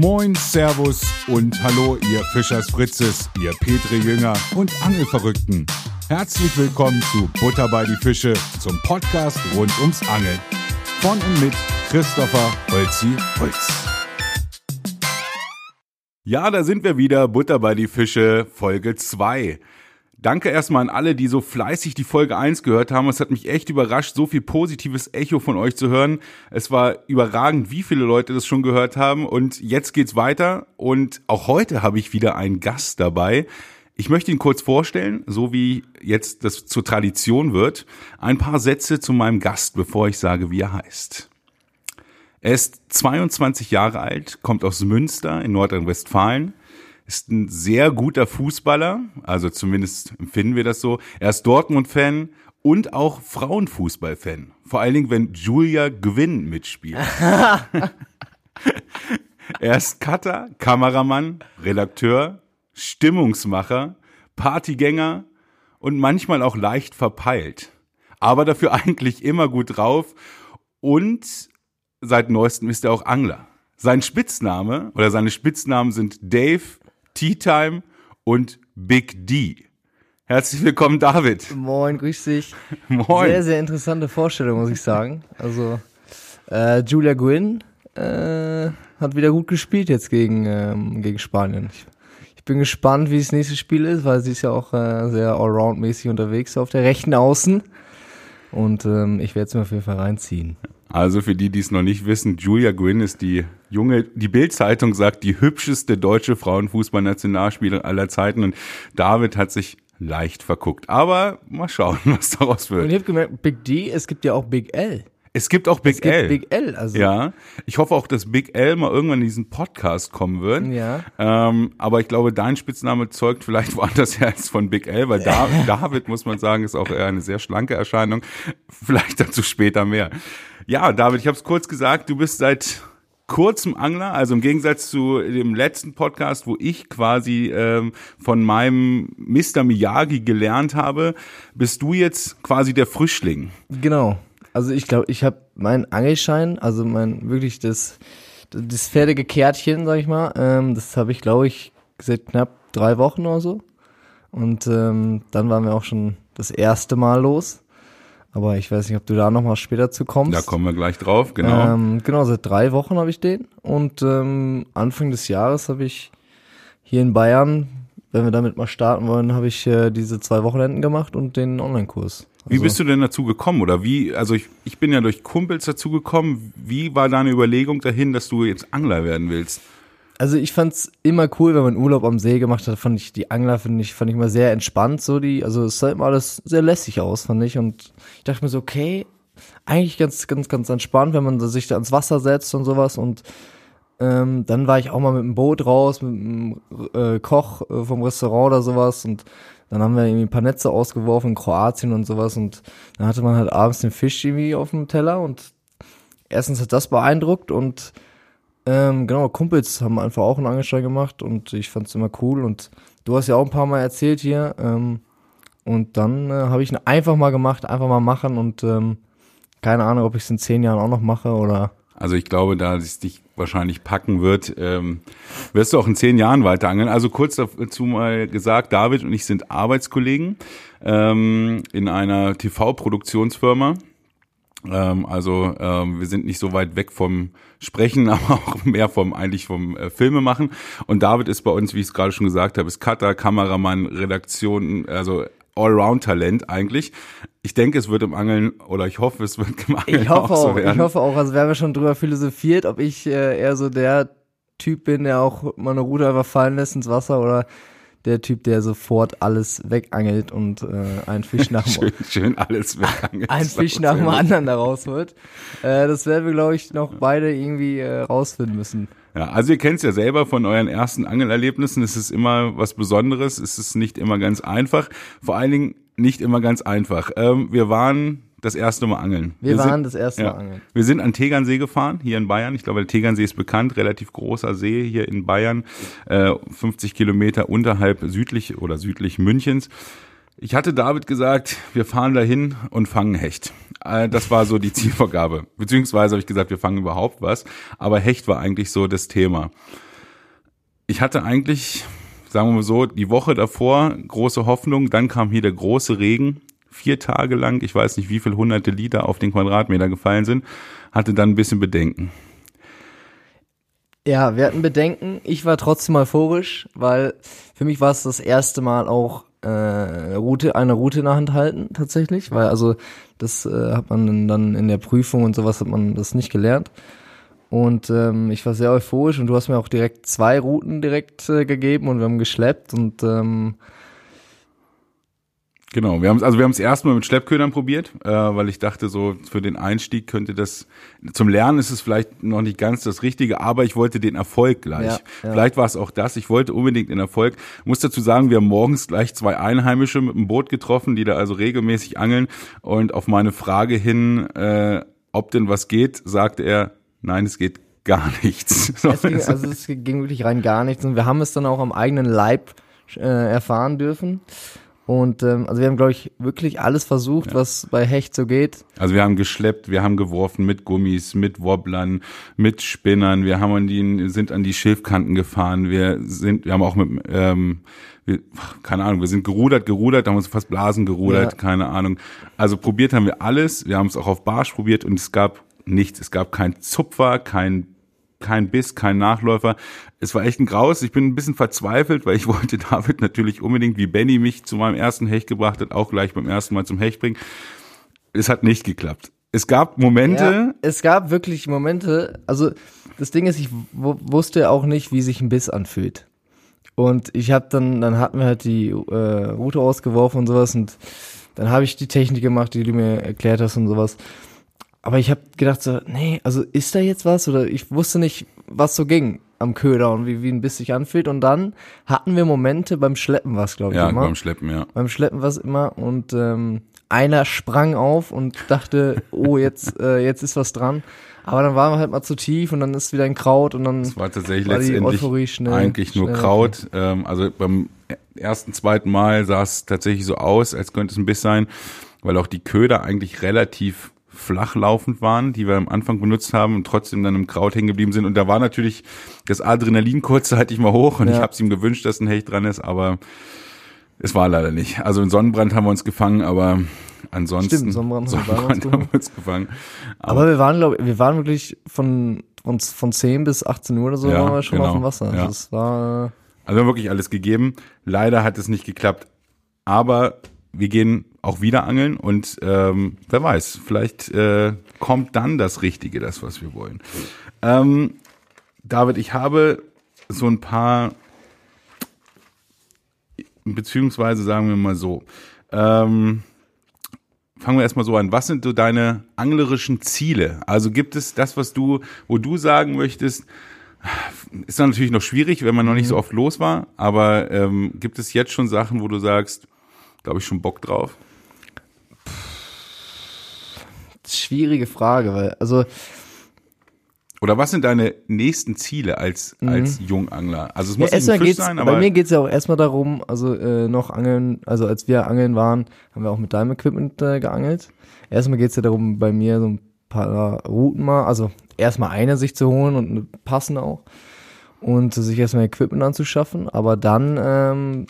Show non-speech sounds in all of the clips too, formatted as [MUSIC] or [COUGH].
Moin, Servus und Hallo, ihr Fischers Fritzes, ihr Petri Jünger und Angelverrückten. Herzlich willkommen zu Butter bei die Fische, zum Podcast rund ums Angeln. Von und mit Christopher Holzi Holz. Ja, da sind wir wieder, Butter bei die Fische, Folge 2. Danke erstmal an alle, die so fleißig die Folge 1 gehört haben. Es hat mich echt überrascht, so viel positives Echo von euch zu hören. Es war überragend, wie viele Leute das schon gehört haben. Und jetzt geht's weiter. Und auch heute habe ich wieder einen Gast dabei. Ich möchte ihn kurz vorstellen, so wie jetzt das zur Tradition wird. Ein paar Sätze zu meinem Gast, bevor ich sage, wie er heißt. Er ist 22 Jahre alt, kommt aus Münster in Nordrhein-Westfalen ist ein sehr guter Fußballer, also zumindest empfinden wir das so. Er ist Dortmund-Fan und auch Frauenfußball-Fan. Vor allen Dingen, wenn Julia Gwynn mitspielt. [LAUGHS] er ist Cutter, Kameramann, Redakteur, Stimmungsmacher, Partygänger und manchmal auch leicht verpeilt. Aber dafür [LAUGHS] eigentlich immer gut drauf und seit neuestem ist er auch Angler. Sein Spitzname oder seine Spitznamen sind Dave, Tea Time und Big D. Herzlich willkommen, David. Moin, grüß dich. [LAUGHS] Moin. Sehr, sehr interessante Vorstellung, muss ich sagen. Also, äh, Julia Gwynn äh, hat wieder gut gespielt jetzt gegen, ähm, gegen Spanien. Ich, ich bin gespannt, wie das nächste Spiel ist, weil sie ist ja auch äh, sehr allround-mäßig unterwegs auf der rechten Außen. Und ähm, ich werde es mir auf jeden Fall reinziehen. Also für die, die es noch nicht wissen, Julia Gwynn ist die junge, die Bild-Zeitung sagt, die hübscheste deutsche Frauenfußballnationalspielerin aller Zeiten und David hat sich leicht verguckt. Aber mal schauen, [LAUGHS] was daraus wird. Und ich habe gemerkt, Big D, es gibt ja auch Big L. Es gibt auch Big es gibt L. Big L, also. Ja. Ich hoffe auch, dass Big L mal irgendwann in diesen Podcast kommen wird. Ja. Ähm, aber ich glaube, dein Spitzname zeugt vielleicht [LAUGHS] woanders her als von Big L, weil da, [LAUGHS] David, muss man sagen, ist auch eher eine sehr schlanke Erscheinung. Vielleicht dazu später mehr. Ja, David, ich habe es kurz gesagt, du bist seit kurzem Angler, also im Gegensatz zu dem letzten Podcast, wo ich quasi ähm, von meinem Mr. Miyagi gelernt habe, bist du jetzt quasi der Frischling. Genau. Also ich glaube, ich habe meinen Angelschein, also mein wirklich das das fertige Kärtchen, sag ich mal, ähm, das habe ich glaube ich seit knapp drei Wochen oder so. Und ähm, dann waren wir auch schon das erste Mal los. Aber ich weiß nicht, ob du da nochmal später zu kommst. Da kommen wir gleich drauf, genau. Ähm, genau, seit drei Wochen habe ich den. Und ähm, Anfang des Jahres habe ich hier in Bayern, wenn wir damit mal starten wollen, habe ich äh, diese zwei Wochenenden gemacht und den Online-Kurs. Also, wie bist du denn dazu gekommen? Oder wie, also ich, ich bin ja durch Kumpels dazu gekommen. Wie war deine Überlegung dahin, dass du jetzt Angler werden willst? Also ich fand's immer cool, wenn man Urlaub am See gemacht hat, fand ich die Angler, finde ich, fand ich immer sehr entspannt, so die, also es sah immer alles sehr lässig aus, fand ich. Und ich dachte mir so, okay, eigentlich ganz, ganz, ganz entspannt, wenn man sich da ins Wasser setzt und sowas. Und ähm, dann war ich auch mal mit dem Boot raus, mit einem äh, Koch äh, vom Restaurant oder sowas. Und dann haben wir irgendwie ein paar Netze ausgeworfen in Kroatien und sowas. Und dann hatte man halt abends den Fisch irgendwie auf dem Teller. Und erstens hat das beeindruckt und ähm, genau, Kumpels haben einfach auch einen Angelschein gemacht und ich fand es immer cool. Und du hast ja auch ein paar Mal erzählt hier. Ähm, und dann äh, habe ich ihn einfach mal gemacht, einfach mal machen und ähm, keine Ahnung, ob ich es in zehn Jahren auch noch mache oder. Also ich glaube, da es dich wahrscheinlich packen wird, ähm, wirst du auch in zehn Jahren weiter angeln. Also kurz dazu mal gesagt, David und ich sind Arbeitskollegen ähm, in einer TV-Produktionsfirma. Ähm, also ähm, wir sind nicht so weit weg vom Sprechen, [LAUGHS] aber auch mehr vom eigentlich vom äh, Filme machen. Und David ist bei uns, wie ich es gerade schon gesagt habe, ist Cutter, Kameramann, Redaktion, also Allround-Talent eigentlich. Ich denke, es wird im Angeln oder ich hoffe, es wird im Angeln ich hoffe auch so werden. Ich hoffe auch, also wir haben ja schon drüber philosophiert, ob ich äh, eher so der Typ bin, der auch mal eine Rute einfach fallen lässt ins Wasser oder der Typ, der sofort alles wegangelt und äh, einen Fisch nach [LAUGHS] dem schön, schön alles wegangelt. [LAUGHS] ein Fisch nach dem anderen da rausholt. Äh, das werden wir, glaube ich, noch beide irgendwie äh, rausfinden müssen. Ja, also ihr kennt es ja selber von euren ersten Angelerlebnissen. Es ist immer was Besonderes. Es ist nicht immer ganz einfach. Vor allen Dingen nicht immer ganz einfach. Ähm, wir waren das erste Mal angeln. Wir, wir waren sind, das erste ja, Mal angeln. Wir sind an Tegernsee gefahren, hier in Bayern. Ich glaube, der Tegernsee ist bekannt, relativ großer See hier in Bayern, äh, 50 Kilometer unterhalb südlich oder südlich Münchens. Ich hatte David gesagt, wir fahren dahin und fangen Hecht. Äh, Das war so die [LAUGHS] Zielvorgabe. Beziehungsweise habe ich gesagt, wir fangen überhaupt was. Aber Hecht war eigentlich so das Thema. ich hatte eigentlich, sagen wir mal so, die Woche davor große Hoffnung, dann kam hier der große Regen, vier Tage lang, ich weiß nicht, wie viel hunderte Liter auf den Quadratmeter gefallen sind, hatte dann ein bisschen Bedenken. Ja, wir hatten Bedenken. Ich war trotzdem euphorisch, weil für mich war es das erste Mal auch äh, Route, eine Route in der Hand halten, tatsächlich, weil also das äh, hat man dann in der Prüfung und sowas hat man das nicht gelernt. Und ähm, ich war sehr euphorisch und du hast mir auch direkt zwei Routen direkt äh, gegeben und wir haben geschleppt und ähm, Genau, wir haben also wir haben es erstmal mit Schleppködern probiert, äh, weil ich dachte so für den Einstieg könnte das zum Lernen ist es vielleicht noch nicht ganz das Richtige, aber ich wollte den Erfolg gleich. Ja, ja. Vielleicht war es auch das. Ich wollte unbedingt den Erfolg. Ich muss dazu sagen, wir haben morgens gleich zwei Einheimische mit dem Boot getroffen, die da also regelmäßig angeln und auf meine Frage hin, äh, ob denn was geht, sagte er, nein, es geht gar [LAUGHS] nichts. Es ging, also es ging wirklich rein gar nichts und wir haben es dann auch am eigenen Leib äh, erfahren dürfen. Und ähm, also wir haben, glaube ich, wirklich alles versucht, ja. was bei Hecht so geht. Also wir haben geschleppt, wir haben geworfen mit Gummis, mit Wobblern, mit Spinnern, wir haben an die, sind an die Schilfkanten gefahren, wir sind, wir haben auch mit, ähm, wir, keine Ahnung, wir sind gerudert, gerudert, haben uns fast Blasen gerudert, ja. keine Ahnung. Also probiert haben wir alles, wir haben es auch auf Barsch probiert und es gab nichts. Es gab kein Zupfer, kein kein Biss, kein Nachläufer. Es war echt ein Graus. Ich bin ein bisschen verzweifelt, weil ich [LAUGHS] wollte David natürlich unbedingt, wie Benny mich zu meinem ersten Hecht gebracht hat, auch gleich beim ersten Mal zum Hecht bringen. Es hat nicht geklappt. Es gab Momente. Ja, es gab wirklich Momente. Also das Ding ist, ich wusste auch nicht, wie sich ein Biss anfühlt. Und ich habe dann, dann hatten wir halt die äh, Route ausgeworfen und sowas und dann habe ich die Technik gemacht, die du mir erklärt hast und sowas. Aber ich habe gedacht so, nee, also ist da jetzt was? Oder ich wusste nicht, was so ging am Köder und wie, wie ein Biss sich anfühlt. Und dann hatten wir Momente beim Schleppen was, glaube ich, ja, immer. beim Schleppen, ja. Beim Schleppen was immer. Und ähm, einer sprang auf und dachte, oh, jetzt, [LAUGHS] äh, jetzt ist was dran. Aber dann waren wir halt mal zu tief und dann ist wieder ein Kraut und dann. Es war tatsächlich war letztendlich schnell, eigentlich nur Kraut. Ähm, also beim ersten, zweiten Mal sah es tatsächlich so aus, als könnte es ein Biss sein, weil auch die Köder eigentlich relativ flachlaufend waren, die wir am Anfang benutzt haben und trotzdem dann im Kraut hängen geblieben sind. Und da war natürlich das Adrenalin kurzzeitig mal hoch und ja. ich habe es ihm gewünscht, dass ein Hecht dran ist, aber es war leider nicht. Also in Sonnenbrand haben wir uns gefangen, aber ansonsten Stimmt, Sonnenbrand, Sonnenbrand haben wir uns gefangen. Aber, aber wir waren, glaube wir waren wirklich von uns von 10 bis 18 Uhr oder so ja, waren wir schon genau, auf dem Wasser. Ja. Das war also wir haben wirklich alles gegeben. Leider hat es nicht geklappt. Aber wir gehen auch wieder angeln und ähm, wer weiß, vielleicht äh, kommt dann das Richtige, das, was wir wollen. Ähm, David, ich habe so ein paar, beziehungsweise sagen wir mal so, ähm, fangen wir erstmal so an. Was sind so deine anglerischen Ziele? Also gibt es das, was du, wo du sagen möchtest, ist dann natürlich noch schwierig, wenn man noch nicht so mhm. oft los war, aber ähm, gibt es jetzt schon Sachen, wo du sagst, glaube ich, schon Bock drauf? Schwierige Frage, weil, also. Oder was sind deine nächsten Ziele als, mhm. als Jungangler? Also es muss ja, nicht ein Fisch sein, aber. Bei mir geht's ja auch erstmal darum, also äh, noch angeln, also als wir angeln waren, haben wir auch mit deinem Equipment äh, geangelt. Erstmal geht's ja darum, bei mir so ein paar Routen mal, also erstmal eine sich zu holen und eine passende auch. Und sich erstmal Equipment anzuschaffen, aber dann ähm,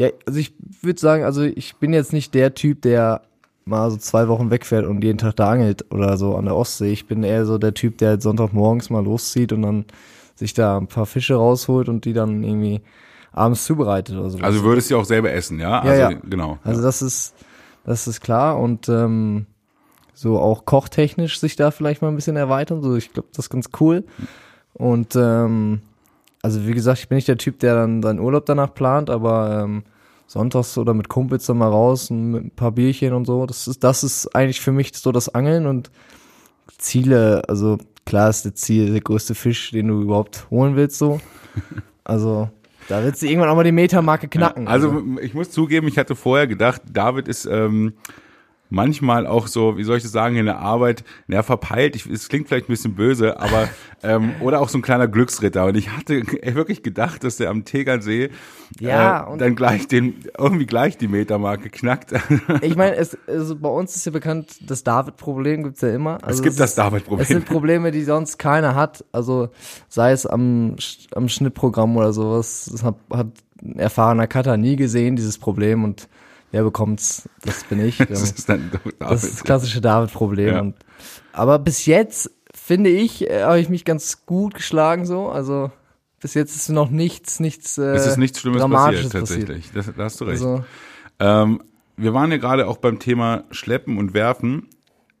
ja, also ich würde sagen, also ich bin jetzt nicht der Typ, der mal so zwei Wochen wegfährt und jeden Tag da angelt oder so an der Ostsee. Ich bin eher so der Typ, der halt Sonntagmorgens mal loszieht und dann sich da ein paar Fische rausholt und die dann irgendwie abends zubereitet oder so. Also würdest du auch selber essen, ja? Ja, also, ja. genau. Also das ist, das ist klar und ähm, so auch kochtechnisch sich da vielleicht mal ein bisschen erweitern. So, ich glaube, das ist ganz cool. Und ähm, also wie gesagt, ich bin nicht der Typ, der dann seinen Urlaub danach plant, aber ähm, sonntags oder mit Kumpels dann mal raus und mit ein paar Bierchen und so. Das ist, das ist eigentlich für mich so das Angeln und Ziele, also klar ist das Ziel der größte Fisch, den du überhaupt holen willst, so. [LAUGHS] Also, da wird sie irgendwann auch mal die Metermarke knacken. Ja, also, also, ich muss zugeben, ich hatte vorher gedacht, David ist ähm, manchmal auch so, wie soll ich das sagen, in der Arbeit, naja, verpeilt, ich, es klingt vielleicht ein bisschen böse, aber, [LAUGHS] ähm, oder auch so ein kleiner Glücksritter. Und ich hatte wirklich gedacht, dass der am Tegernsee Ja, äh, und- dann gleich den, irgendwie gleich die Metermarke knackt. [LAUGHS] Ich meine, es, also bei uns ist ja bekannt, das David-Problem gibt's ja immer. Also gibt das ist- David-Problem. Es sind Probleme, die sonst keiner hat. Also sei es am, am Schnittprogramm oder sowas. Das hat, hat ein erfahrener Cutter nie gesehen, dieses Problem. Und wer bekommt's? Das bin ich. [LAUGHS] das ist dann doch Das ist das klassische David-Problem. Ja. Aber bis jetzt, finde ich, äh, habe ich mich ganz gut geschlagen so. Also bis jetzt ist noch nichts, nichts äh, es ist nichts Schlimmes passiert, tatsächlich. Das, da hast du recht. Also, Ähm, wir waren ja gerade auch beim Thema Schleppen und Werfen.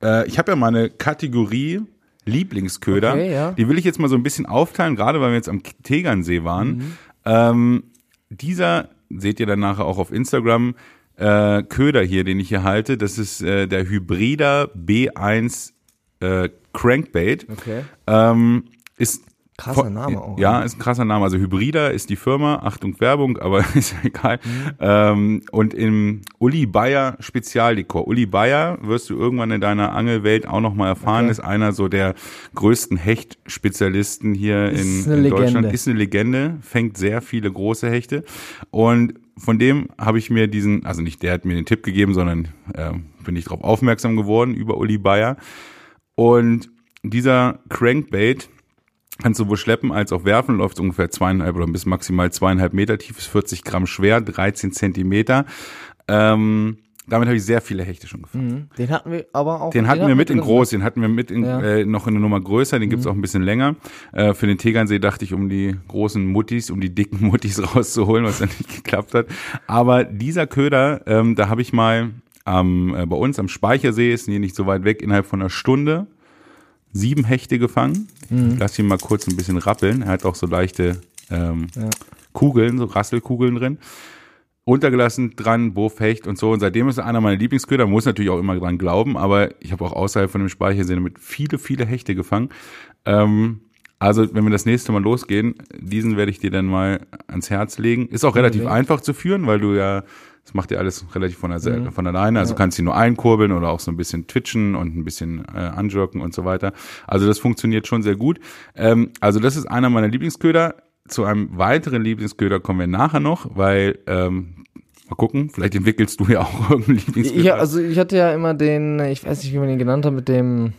Äh, ich habe ja mal eine Kategorie Lieblingsköder. Okay, ja. Die will ich jetzt mal so ein bisschen aufteilen, gerade weil wir jetzt am Tegernsee waren. Mhm. Ähm, dieser, seht ihr dann nachher auch auf Instagram, äh, Köder hier, den ich hier halte, das ist äh, der Hybrida B1 äh, Crankbait. okay. Ähm, ist Krasser Name auch, Ja, ne? ist ein krasser Name. Also Hybrida ist die Firma, Achtung Werbung, aber [LAUGHS] ist ja egal. Ähm, und im Uli Bayer Spezialdekor. Uli Bayer wirst du irgendwann in deiner Angelwelt auch nochmal erfahren, Okay. ist einer so der größten Hechtspezialisten hier Ist in, in Deutschland. Ist eine Legende, fängt sehr viele große Hechte. Und von dem habe ich mir diesen, also nicht der hat mir den Tipp gegeben, sondern äh, bin ich darauf aufmerksam geworden über Uli Bayer. Und dieser Crankbait kannst du sowohl schleppen als auch werfen, läuft ungefähr zweieinhalb oder bis maximal zweieinhalb Meter tief, ist 40 Gramm schwer, 13 Zentimeter. Ähm, damit habe ich sehr viele Hechte schon gefangen. Mhm. Den hatten wir aber auch. Den hatten wir mit in groß, den hatten wir mit in, Ja. Mhm. äh, noch in eine Nummer größer, den gibt's auch ein bisschen länger. Äh, für den Tegernsee dachte ich, um die großen Muttis, um die dicken [LAUGHS] Muttis rauszuholen, was dann nicht geklappt hat. Aber dieser Köder, ähm, da habe ich mal am, äh, bei uns am Speichersee, ist hier nicht so weit weg, innerhalb von einer Stunde sieben Hechte gefangen. Mhm. Lass ihn mal kurz ein bisschen rappeln. Er hat auch so leichte ähm, Kugeln, so Rasselkugeln drin runtergelassen, dran, Buff, Hecht und so. Und seitdem ist er einer meiner Lieblingsköder. Muss natürlich auch immer dran glauben, aber ich habe auch außerhalb von dem Speichersee damit viele, viele Hechte gefangen. Ähm, also, wenn wir das nächste Mal losgehen, diesen werde ich dir dann mal ans Herz legen. Ist auch relativ Unbedingt. einfach zu führen, weil du ja, das macht ja alles relativ von, der, von alleine. Also du kannst ihn nur einkurbeln oder auch so ein bisschen twitchen und ein bisschen äh, anjirken und so weiter. Also das funktioniert schon sehr gut. Ähm, also das ist einer meiner Lieblingsköder. Zu einem weiteren Lieblingsköder kommen wir nachher noch, weil ähm, mal gucken, vielleicht entwickelst du ja auch [LAUGHS] irgendeinen Lieblingsköder. Ja, also ich hatte ja immer den, ich weiß nicht, wie man den genannt hat, mit dem,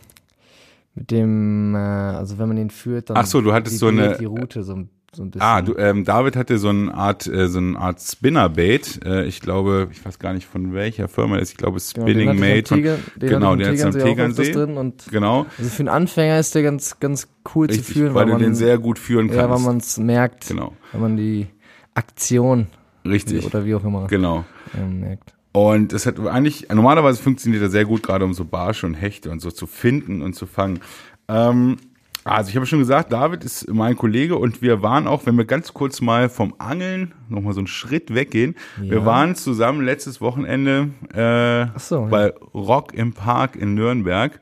mit dem, äh, also wenn man den führt, dann Ach so, du hattest so eine- die Route so, ein- so ein bisschen. Ah, du, ähm, David hatte so eine Art, äh, so eine Art Spinnerbait. Äh, ich glaube, ich weiß gar nicht von welcher Firma das ist. Ich glaube Genau, Spinning Mate. Den genau, den hat's am Tegernsee drin und genau, also für einen Anfänger ist der ganz, ganz cool richtig, zu führen, weil, weil, du man, den sehr gut führen ja, weil kannst. man es merkt, genau, wenn man die Aktion richtig, oder wie auch immer genau. ähm, merkt. Und es hat eigentlich, normalerweise funktioniert er sehr gut, gerade um so Barsche und Hechte und so zu finden und zu fangen. Ähm, also ich habe schon gesagt, David ist mein Kollege und wir waren auch, wenn wir ganz kurz mal vom Angeln nochmal so einen Schritt weggehen, wir Ja. waren zusammen letztes Wochenende äh, so, ja. bei Rock im Park in Nürnberg.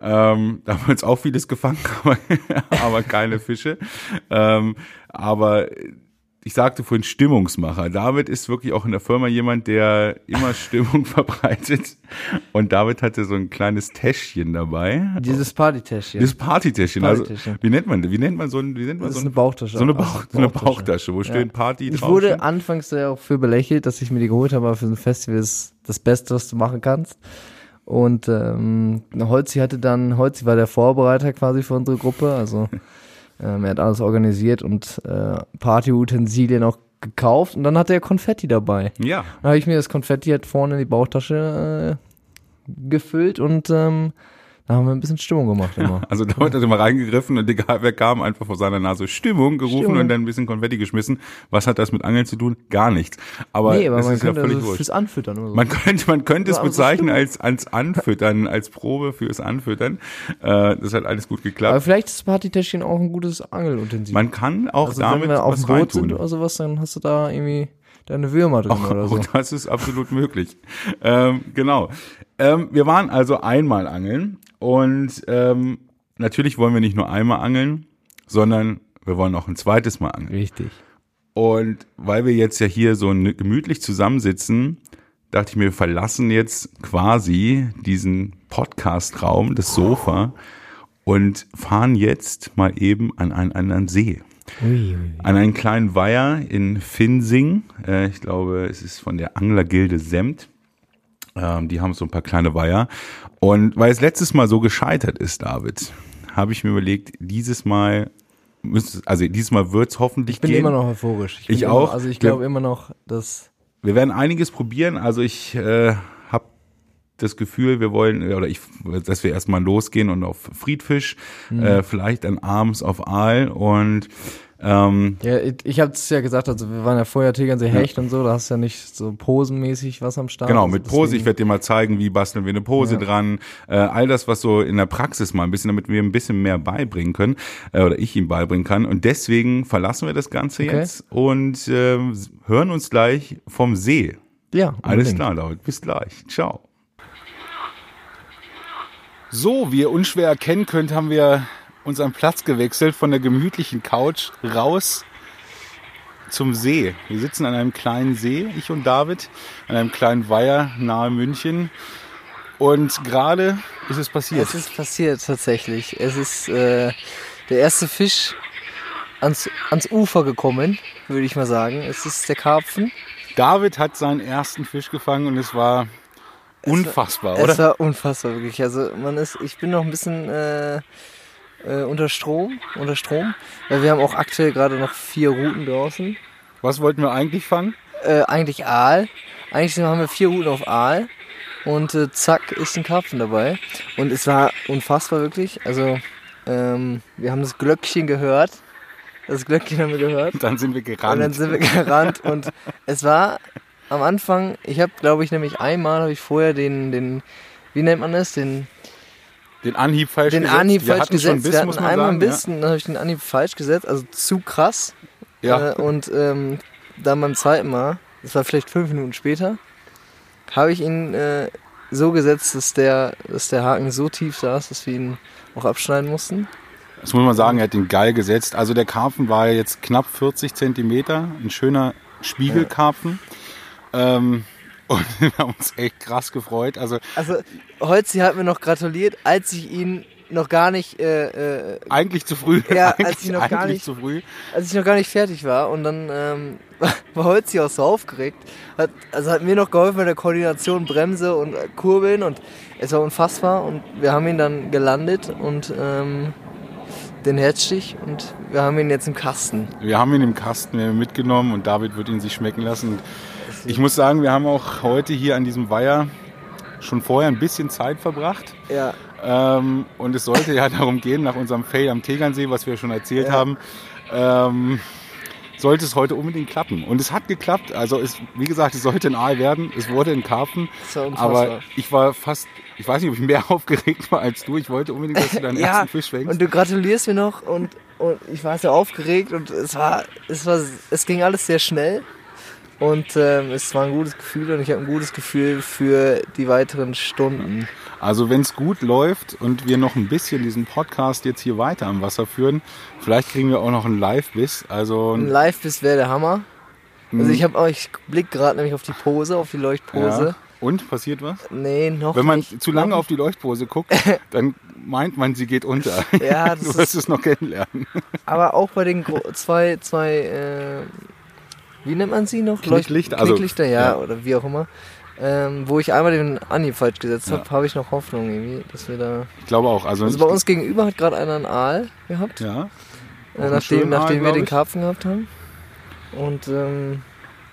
Ähm, [LAUGHS] da haben wir uns auch vieles gefangen, [LAUGHS] aber, aber keine Fische. Ähm, aber ich sagte vorhin Stimmungsmacher. David ist wirklich auch in der Firma jemand, der immer Stimmung [LAUGHS] verbreitet. Und David hatte so ein kleines Täschchen dabei. Dieses Partytäschchen. Das Partytäschchen. Also, Partytäschchen. wie nennt man, wie nennt man so ein, wie nennt man Das so ist ein, eine Bauchtasche. so eine, Bauch, so eine Bauchtasche. Wo steht Party Ich wurde anfangs ja auch für belächelt, dass ich mir die geholt habe, aber für so ein Festival ist das Beste, was du machen kannst. Und ähm, Holzi hatte dann, Holzi war der Vorbereiter quasi für unsere Gruppe, also [LAUGHS] ähm, er hat alles organisiert und äh, Partyutensilien auch gekauft und dann hatte er Konfetti dabei. ja. Dann habe ich mir das Konfetti halt vorne in die Bauchtasche äh, gefüllt und ähm, da haben wir ein bisschen Stimmung gemacht immer. [LAUGHS] Also David hat immer reingegriffen und egal wer kam, einfach vor seiner Nase Stimmung gerufen Stimmung. und dann ein bisschen Konfetti geschmissen. Was hat das mit Angeln zu tun? Gar nichts. Aber, nee, aber das man ist ja könnte völlig also fürs Anfüttern oder so. Man könnte, man könnte es Ja, aber bezeichnen als, als Anfüttern, als Probe fürs Anfüttern. Äh, das hat alles gut aber geklappt. vielleicht ist Partytäschchen auch ein gutes Angelutensil. Man kann auch Also damit wenn wir auf was dem Boot sind reintun. oder sowas, dann hast du da irgendwie deine Würmer drin oder so. Auch [LAUGHS] das ist absolut möglich. Ähm, genau. Ähm, wir waren also einmal angeln und ähm, natürlich wollen wir nicht nur einmal angeln, sondern wir wollen auch ein zweites Mal angeln. Richtig. Und weil wir jetzt ja hier so gemütlich zusammensitzen, dachte ich mir, wir verlassen jetzt quasi diesen Podcast-Raum, das Sofa und fahren jetzt mal eben an einen anderen See. Ui, ui. An einen kleinen Weiher in Finsing. Äh, ich glaube, es ist von der Anglergilde Semt. Ähm, die haben so ein paar kleine Weiher. Und weil es letztes Mal so gescheitert ist, David, habe ich mir überlegt, dieses Mal müsste, also dieses Mal wird es hoffentlich Ich bin gehen. immer noch euphorisch. bin Ich immer, auch. Also ich glaube immer noch, dass Wir werden einiges probieren. Also ich äh, habe das Gefühl, wir wollen, äh, oder ich, dass wir erstmal losgehen und auf Friedfisch, Mhm. äh, vielleicht dann abends auf Aal und ähm, Ja, ich, ich habe es ja gesagt, also wir waren ja vorher Tegernsee Hecht und so, da hast du ja nicht so posenmäßig was am Start. Genau, Also mit Pose. Ich werde dir mal zeigen, wie basteln wir eine Pose Ja. dran. Äh, all das, was so in der Praxis mal ein bisschen, damit wir ein bisschen mehr beibringen können äh, oder ich ihm beibringen kann. Und deswegen verlassen wir das Ganze Okay. jetzt und äh, hören uns gleich vom See. Ja, Alles unbedingt. klar, David. Bis gleich. Ciao. So, wie ihr unschwer erkennen könnt, haben wir unseren Platz gewechselt von der gemütlichen Couch raus zum See. Wir sitzen an einem kleinen See, ich und David, an einem kleinen Weiher nahe München. Und gerade ist es passiert. Es ist passiert tatsächlich. Es ist äh, der erste Fisch ans, ans Ufer gekommen, würde ich mal sagen. Es ist der Karpfen. David hat seinen ersten Fisch gefangen und es war unfassbar, oder? Es war unfassbar wirklich. Also man ist, ich bin noch ein bisschen äh, äh, unter Strom, unter Strom, weil wir haben auch aktuell gerade noch vier Routen draußen. Was wollten wir eigentlich fangen? Äh, eigentlich Aal. Eigentlich haben wir vier Routen auf Aal und äh, zack ist ein Karpfen dabei. Und es war unfassbar wirklich. Also ähm, wir haben das Glöckchen gehört. Das Glöckchen haben wir gehört. Dann sind wir gerannt. Und dann sind wir gerannt und es war am Anfang, ich habe glaube ich nämlich einmal, habe ich vorher den, den, wie nennt man das, den, den Anhieb falsch den gesetzt. Anhieb wir falsch gesetzt. Biss, wir hatten einmal sagen. ein bisschen, dann habe ich den Anhieb falsch gesetzt, also zu krass. Ja. ja. Äh, und ähm, dann beim zweiten Mal, das war vielleicht fünf Minuten später, habe ich ihn äh, so gesetzt, dass der, dass der Haken so tief saß, dass wir ihn auch abschneiden mussten. Das muss man sagen, er hat den geil gesetzt. Also der Karpfen war jetzt knapp 40 Zentimeter, ein schöner Spiegelkarpfen. Ähm, und [LAUGHS] wir haben uns echt krass gefreut. Also Also Holzi hat mir noch gratuliert, als ich ihn noch gar nicht äh, äh, eigentlich zu früh. Ja, [LAUGHS] eigentlich, als ich noch gar nicht- zu früh. als ich noch gar nicht fertig war und dann ähm, [LAUGHS] war Holzi auch so aufgeregt. Hat, also hat mir noch geholfen bei der Koordination Bremse und äh, Kurbeln und es war unfassbar und wir haben ihn dann gelandet und ähm, den Herzstich und wir haben ihn jetzt im Kasten. Wir haben ihn im Kasten wir haben ihn mitgenommen und David wird ihn sich schmecken lassen. Und ich muss sagen, wir haben auch heute hier an diesem Weiher schon vorher ein bisschen Zeit verbracht. Ja, Ähm, und es sollte ja [LAUGHS] darum gehen, nach unserem Fail am Tegernsee, was wir schon erzählt Ja. haben, ähm, sollte es heute unbedingt klappen. Und es hat geklappt. Also es, wie gesagt, es sollte ein Aal werden. Es wurde ein Karpfen. unfassbar. Aber ich war fast, ich weiß nicht, ob ich mehr [LAUGHS] aufgeregt war als du. Ich wollte unbedingt, dass du deinen [LAUGHS] ja, ersten Fisch fängst. und du gratulierst mir noch und, und ich war sehr aufgeregt und es war, es war, es ging alles sehr schnell und ähm, es war ein gutes Gefühl und ich habe ein gutes Gefühl für die weiteren Stunden. Also wenn es gut läuft und wir noch ein bisschen diesen Podcast jetzt hier weiter am Wasser führen, vielleicht kriegen wir auch noch einen Live-Biss. Also Ein Live-Biss wäre der Hammer. Also Mhm. ich habe ich blick gerade nämlich auf die Pose, auf die Leuchtpose. ja. Und passiert was? Nee, noch Wenn man nicht. zu lange auf die Leuchtpose guckt, [LAUGHS] dann meint man, sie geht unter. Ja, das [LAUGHS] du wirst ist- es noch kennenlernen. Aber auch bei den gro- zwei, zwei, äh, wie nennt man sie noch? Knicklichter, Leucht- also- Knicklichter, ja, ja. oder wie auch immer. Ähm, wo ich einmal den Anhieb falsch gesetzt Ja. habe, habe ich noch Hoffnung irgendwie, dass wir da. Ich glaube auch. Also, Also bei uns gegenüber hat gerade einer einen Aal gehabt, Ja. äh, nachdem, schönen Aal, nachdem wir den. Karpfen gehabt haben. Und ähm,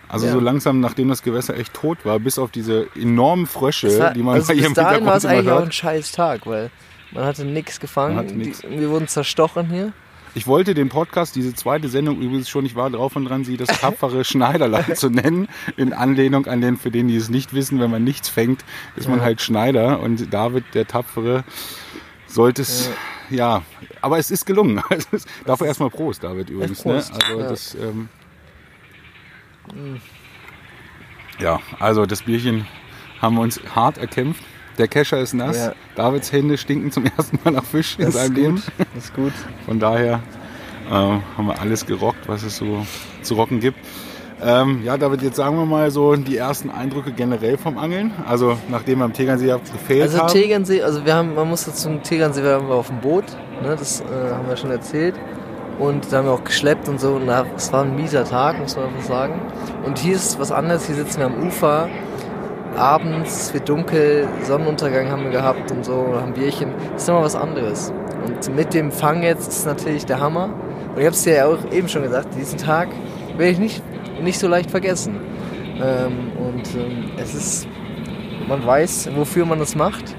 Also Ja. so langsam, nachdem das Gewässer echt tot war, bis auf diese enormen Frösche, war, die man also [LAUGHS] bei bis ihrem dahin war Hintergrund es eigentlich auch ein scheiß Tag, weil man hatte nichts gefangen. Hatte nix. Die, wir wurden zerstochen hier. Ich wollte den Podcast, diese zweite Sendung übrigens schon, ich war drauf und dran, sie das tapfere [LAUGHS] Schneiderlein zu nennen, in Anlehnung an den, für den, die es nicht wissen, wenn man nichts fängt, ist man halt Schneider und David, der Tapfere, sollte es, ja, aber es ist gelungen. [LAUGHS] Es, dafür erstmal Prost, David, übrigens. Ne? Prost, Also ja. das, ähm, ja, also das Bierchen haben wir uns hart erkämpft. Der Kescher ist nass. Ja. Davids Hände stinken zum ersten Mal nach Fisch in Das seinem ist Leben. Das ist gut. Von daher äh, haben wir alles gerockt, was es so zu rocken gibt. Ähm, ja, David, jetzt sagen wir mal so die ersten Eindrücke generell vom Angeln. Also nachdem wir am Tegernsee gefehlt Also haben. Tegernsee, also wir haben, man muss zum Tegernsee, wir waren auf dem Boot, ne, das äh, haben wir schon erzählt. Und da haben wir auch geschleppt und so. Und es war ein mieser Tag, muss man einfach sagen. Und hier ist was anderes. Hier sitzen wir am Ufer. Abends, es wird dunkel, Sonnenuntergang haben wir gehabt und so, haben Bierchen. Das ist nochmal was anderes. Und mit dem Fang jetzt ist natürlich der Hammer. Und ich habe es dir ja auch eben schon gesagt, diesen Tag werde ich nicht, nicht so leicht vergessen. Ähm, und ähm, es ist, man weiß, wofür man das macht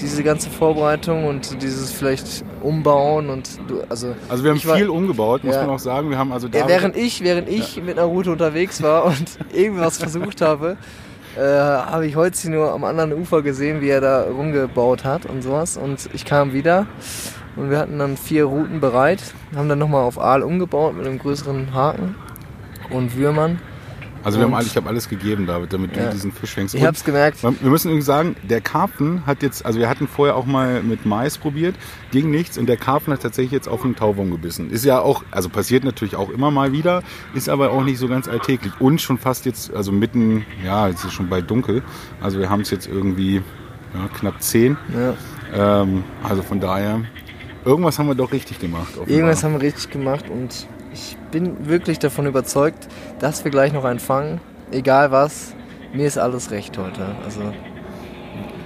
diese ganze Vorbereitung und dieses vielleicht Umbauen und du, also also wir haben war- viel umgebaut, muss Ja. man auch sagen. Wir haben also ja, während ich während ich mit einer Route unterwegs war und [LAUGHS] irgendwas versucht habe, äh, habe ich Holzi nur am anderen Ufer gesehen, wie er da rumgebaut hat und sowas und ich kam wieder und wir hatten dann vier Routen bereit, haben dann nochmal auf Aal umgebaut mit einem größeren Haken und Würmern. Also wir haben alles, ich habe alles gegeben, David, damit Ja. du diesen Fisch fängst. Ich Und- habe es gemerkt. Wir müssen übrigens sagen, der Karpfen hat jetzt, also wir hatten vorher auch mal mit Mais probiert, ging nichts und der Karpfen hat tatsächlich jetzt auf einen Tauwurm gebissen. Ist ja auch, also passiert natürlich auch immer mal wieder, ist aber auch nicht so ganz alltäglich und schon fast jetzt, also mitten, ja, es ist schon bald dunkel, also wir haben es jetzt irgendwie ja, knapp zehn, Ja. ähm, also von daher, irgendwas haben wir doch richtig gemacht. offenbar. Irgendwas haben wir richtig gemacht und ich bin wirklich davon überzeugt, dass wir gleich noch einen fangen. Egal was, mir ist alles recht heute. Also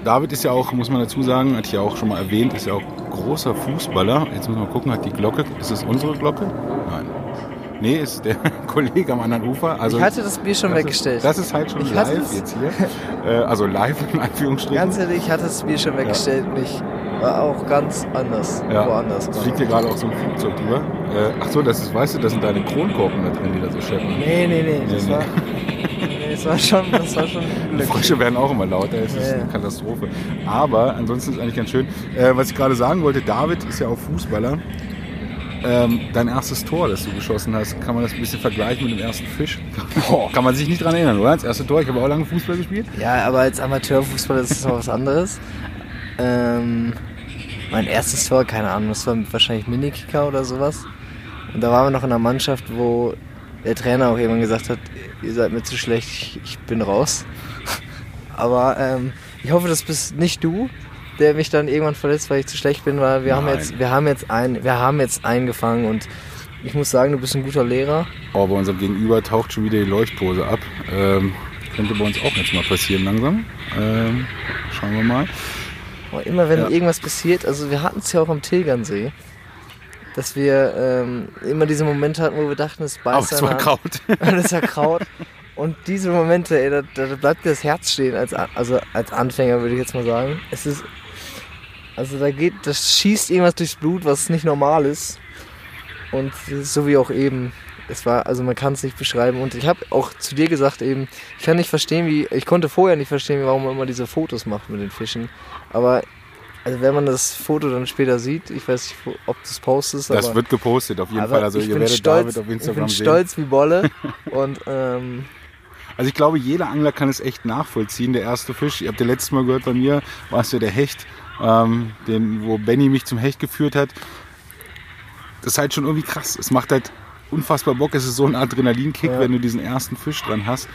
David ist ja auch, muss man dazu sagen, hatte ich ja auch schon mal erwähnt, ist ja auch großer Fußballer. Jetzt müssen wir mal gucken, hat die Glocke, ist es unsere Glocke? Nein. Nee, ist der [LAUGHS] Kollege am anderen Ufer. Also ich hatte das Bier schon das weggestellt. Ist, das ist halt schon Ich live es. jetzt hier. Äh, also live in Anführungsstrichen. Ganz ehrlich, ich hatte das Bier schon weggestellt und ich war auch ganz anders. ja. Woanders. Es fliegt hier gerade auch so ein Flugzeug drüber. Äh, ach so, das ist, weißt du, das sind deine Kronkorken da drin, die da so scheppern. Nee, nee, nee. Das Nee, war. Nee, das war schon, das war schon [LAUGHS] Glück. Frösche werden auch immer lauter, es ist Ja, eine Katastrophe. Aber ansonsten ist es eigentlich ganz schön. Äh, was ich gerade sagen wollte, David ist ja auch Fußballer. Ähm, dein erstes Tor, das du geschossen hast, kann man das ein bisschen vergleichen mit dem ersten Fisch? Kann man sich nicht dran erinnern, oder? Das erste Tor, ich habe auch lange Fußball gespielt. Ja, aber als Amateurfußballer ist es noch was anderes. Ähm, mein erstes Tor, keine Ahnung, das war wahrscheinlich Minikicker oder sowas. Und da waren wir noch in einer Mannschaft, wo der Trainer auch irgendwann gesagt hat, ihr seid mir zu schlecht, ich, bin raus. [LAUGHS] Aber ähm, ich hoffe, das bist nicht du, der mich dann irgendwann verletzt, weil ich zu schlecht bin, weil wir haben Nein. jetzt, wir haben jetzt einen, wir haben jetzt eingefangen und ich muss sagen, du bist ein guter Lehrer. Aber bei unserem Gegenüber taucht schon wieder die Leuchtpose ab. Ähm, könnte bei uns auch jetzt mal passieren langsam. Ähm, schauen wir mal. Aber immer wenn Ja. irgendwas passiert, also wir hatten es ja auch am Tegernsee, dass wir ähm, immer diese Momente hatten, wo wir dachten, es Aber beißt es war. Kraut. [LAUGHS] und es war Kraut. Und diese Momente, ey, da, da bleibt dir das Herz stehen, als, also als Anfänger würde ich jetzt mal sagen. Es ist, also da geht, das schießt irgendwas durchs Blut, was nicht normal ist. Und so wie auch eben, es war, also man kann es nicht beschreiben. Und ich habe auch zu dir gesagt eben, ich kann nicht verstehen, wie, ich konnte vorher nicht verstehen, warum man immer diese Fotos macht mit den Fischen. Aber also wenn man das Foto dann später sieht, ich weiß nicht, ob du es postest, Das wird gepostet auf jeden Fall. Also ich ihr bin werdet stolz, David auf ich Instagram bin sehen. stolz wie Bolle [LAUGHS] und ähm, Also ich glaube, jeder Angler kann es echt nachvollziehen. Der erste Fisch, ihr habt ja letztes Mal gehört, bei mir war es ja der Hecht, ähm, den, wo Benny mich zum Hecht geführt hat. Das ist halt schon irgendwie krass. Es macht halt unfassbar Bock. Es ist so ein Adrenalinkick, Ja. wenn du diesen ersten Fisch dran hast.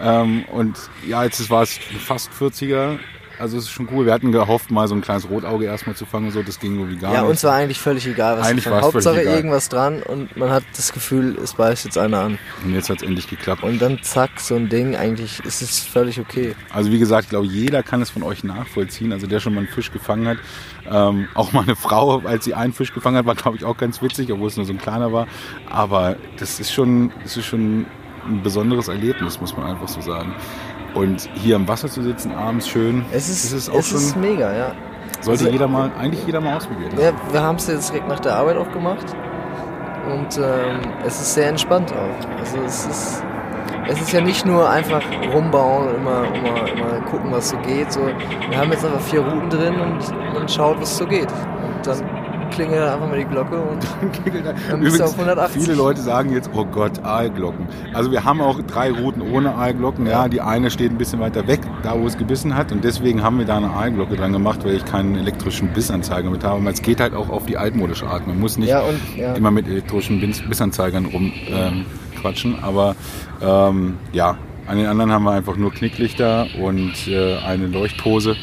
Ähm, und ja, jetzt war es fast 40er. Also es ist schon cool. Wir hatten gehofft, mal so ein kleines Rotauge erstmal zu fangen und so. Das ging irgendwie gar ja, nicht. uns war eigentlich völlig egal, was Eigentlich war Hauptsache irgendwas dran und man hat das Gefühl, es beißt jetzt einer an. und jetzt hat es endlich geklappt. Und dann zack, so ein Ding, eigentlich ist es völlig okay. Also wie gesagt, ich glaube, jeder kann es von euch nachvollziehen. Also der schon mal einen Fisch gefangen hat. Ähm, auch meine Frau, als sie einen Fisch gefangen hat, war glaube ich auch ganz witzig, obwohl es nur so ein kleiner war. Aber das ist schon, das ist schon ein besonderes Erlebnis, muss man einfach so sagen. Und hier im Wasser zu sitzen abends schön, Es ist, ist auch es schon, ist mega, ja. sollte also- jeder mal, eigentlich jeder mal ausprobieren. ja wir haben es jetzt direkt nach der Arbeit auch gemacht und ähm, es ist sehr entspannt auch. Also es ist, es ist ja nicht nur einfach rumbauen und immer, immer, immer gucken, was so geht. So, wir haben jetzt einfach vier Routen drin und man schaut, was so geht. Und dann klingelt einfach mal die Glocke und [LAUGHS] dann bist du auf 180. viele Leute sagen jetzt, oh Gott, Aalglocken. Also wir haben auch drei Routen ohne Aalglocken. Ja, die eine steht ein bisschen weiter weg, da wo es gebissen hat. Und deswegen haben wir da eine Aalglocke dran gemacht, weil ich keinen elektrischen Bissanzeiger mit habe. Aber es geht halt auch auf die altmodische Art. Man muss nicht Ja, und ja. immer mit elektrischen Biss- Bissanzeigern rum, ähm. Aber ähm, ja, an den anderen haben wir einfach nur Knicklichter und äh, eine Leuchtpose.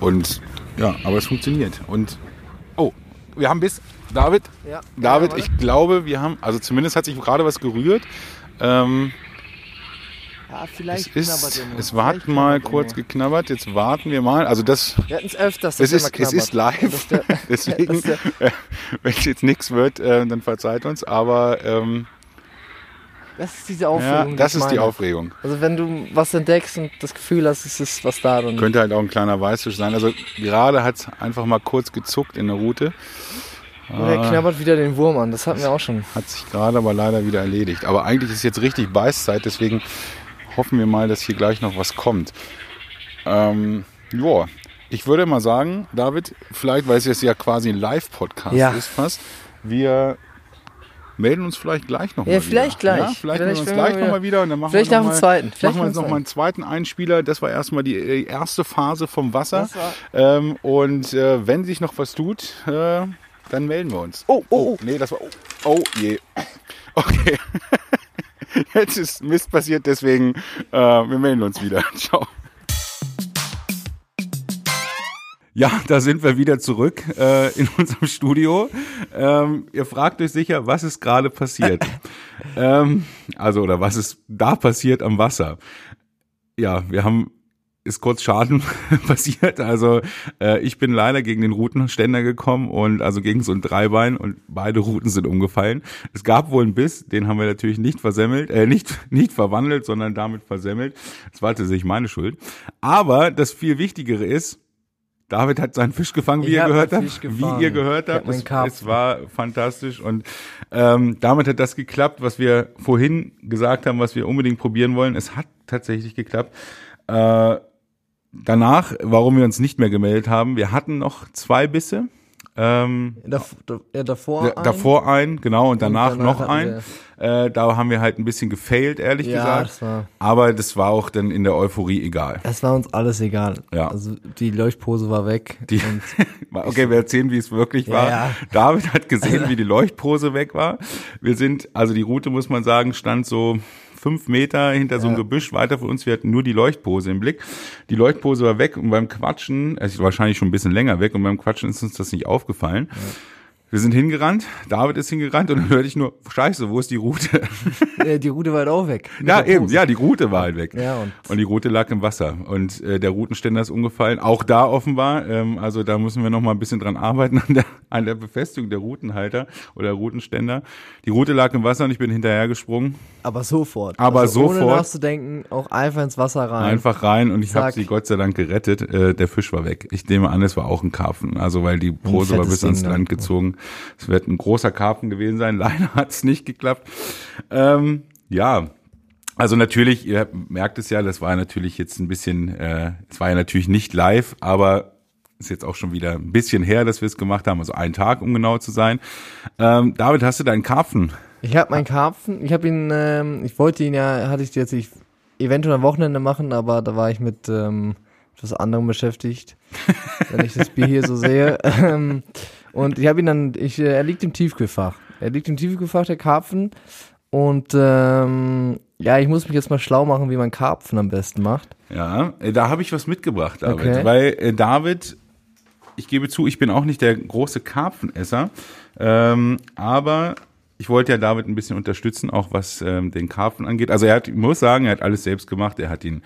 Und ja, aber es funktioniert. Und wir haben bis David. Ja. David, Ja, ich glaube, wir haben, also zumindest hat sich gerade was gerührt. Ähm, Ja, es vielleicht ist, es hat mal kurz geknabbert. Jetzt warten wir mal. Also das, Wir hatten es öfters. es dass ist, immer es ist live. Ist der- [LAUGHS] Deswegen, ist [LAUGHS] wenn es jetzt nichts wird, äh, dann verzeiht uns. Aber ähm, Das ist diese ja, Aufregung. das ich ist die. Aufregung. Also wenn du was entdeckst und das Gefühl hast, es ist was da, dann Könnte halt auch ein kleiner Weißfisch sein. Also gerade hat es einfach mal kurz gezuckt in der Route. oder er knabbert wieder den Wurm an. Das hatten wir auch schon. Hat sich gerade aber leider wieder erledigt. Aber eigentlich ist jetzt richtig Beißzeit, deswegen hoffen wir mal, dass hier gleich noch was kommt. Ähm, ja, ich würde mal sagen, David, vielleicht, weil es jetzt ja quasi ein Live-Podcast Ja. ist fast, wir melden uns vielleicht gleich noch Ja, vielleicht wieder. gleich. Ja, vielleicht, Vielleicht melden wir uns gleich wieder- noch mal wieder und dann machen Vielleicht wir nach noch dem mal, zweiten. Vielleicht machen wir nach jetzt dem noch mal einen zweiten Einspieler. Das war erstmal die äh, erste Phase vom Wasser. Ähm, und äh, wenn sich noch was tut, äh, dann melden wir uns. Oh, oh, oh. Nee, das war. Oh, oh je. [LAUGHS] Okay. [LAUGHS] Jetzt ist Mist passiert, deswegen äh, wir melden uns wieder. [LAUGHS] Ciao. Ja, da sind wir wieder zurück äh, in [LAUGHS] unserem Studio. Ähm, ihr fragt euch sicher, was ist gerade passiert? [LAUGHS] ähm, also, oder was ist da passiert am Wasser? Ja, wir haben ist kurz Schaden [LAUGHS] passiert. Also äh, ich bin leider gegen den Routenständer gekommen und also gegen so ein Dreibein und beide Routen sind umgefallen. Es gab wohl einen Biss, den haben wir natürlich nicht versemmelt, äh, nicht nicht verwandelt, sondern damit versemmelt. Das war tatsächlich meine Schuld. Aber das viel Wichtigere ist, David hat seinen Fisch gefangen, wie Ich ihr gehört habt, wie ihr gehört habt. Es, es war fantastisch und ähm, damit hat das geklappt, was wir vorhin gesagt haben, was wir unbedingt probieren wollen. Es hat tatsächlich geklappt. Äh, danach, warum wir uns nicht mehr gemeldet haben, wir hatten noch zwei Bisse. Ähm, Dav ja, davor. da- ein. davor ein, genau, und danach, danach noch ein. Äh, da haben wir halt ein bisschen gefailt, ehrlich Ja, gesagt. das war, Aber das war auch dann in der Euphorie egal. das war uns alles egal. Ja. Also die Leuchtpose war weg. Die, und [LAUGHS] okay, wir erzählen, wie es wirklich war. David hat gesehen, wie die Leuchtpose weg war. Wir sind, also die Route, muss man sagen, stand so fünf Meter hinter so einem Ja. Gebüsch weiter von uns. Wir hatten nur die Leuchtpose im Blick. Die Leuchtpose war weg und beim Quatschen, also wahrscheinlich schon ein bisschen länger weg und beim Quatschen ist uns das nicht aufgefallen. Wir sind hingerannt, David ist hingerannt und dann hörte ich nur, scheiße, wo ist die Route? [LAUGHS] die Route war halt auch weg. Ja, eben, ja, die Route war halt weg. Ja, und, Und die Route lag im Wasser und äh, der Routenständer ist umgefallen, auch da offenbar. Ähm, also da müssen wir noch mal ein bisschen dran arbeiten an der, an der Befestigung der Routenhalter oder Routenständer. Die Route lag im Wasser und ich bin hinterhergesprungen, aber sofort. Aber also Ohne sofort. nachzudenken, auch einfach ins Wasser rein. einfach rein und ich habe sie Gott sei Dank gerettet. Äh, der Fisch war weg. Ich nehme an, es war auch ein Karpfen, also weil die Pose war bis ans? Land gezogen. Es wird ein großer Karpfen gewesen sein. [LAUGHS] Leider hat es nicht geklappt. Ähm, ja, also natürlich, ihr merkt es ja, das war natürlich jetzt ein bisschen, äh, es war ja natürlich nicht live, aber ist jetzt auch schon wieder ein bisschen her, dass wir es gemacht haben, also einen Tag, um genau zu sein. Ähm, David, hast du deinen Karpfen? Ich habe meinen Karpfen, ich habe ihn, ähm, ich wollte ihn ja, hatte ich jetzt ich, eventuell am Wochenende machen, aber da war ich mit ähm, etwas anderem beschäftigt, wenn ich das Bier hier so sehe. [LAUGHS] Und ich habe ihn dann, ich, äh, er liegt im Tiefkühlfach. Er liegt im Tiefkühlfach, der Karpfen. Und ähm, ja, ich muss mich jetzt mal schlau machen, wie man Karpfen am besten macht. Ja, äh, da habe ich was mitgebracht, David. Okay. Weil äh, David, ich gebe zu, ich bin auch nicht der große Karpfenesser, ähm, aber ich wollte ja David ein bisschen unterstützen, auch was ähm, den Karpfen angeht. Also er hat, ich muss sagen, er hat alles selbst gemacht. Er hat ihn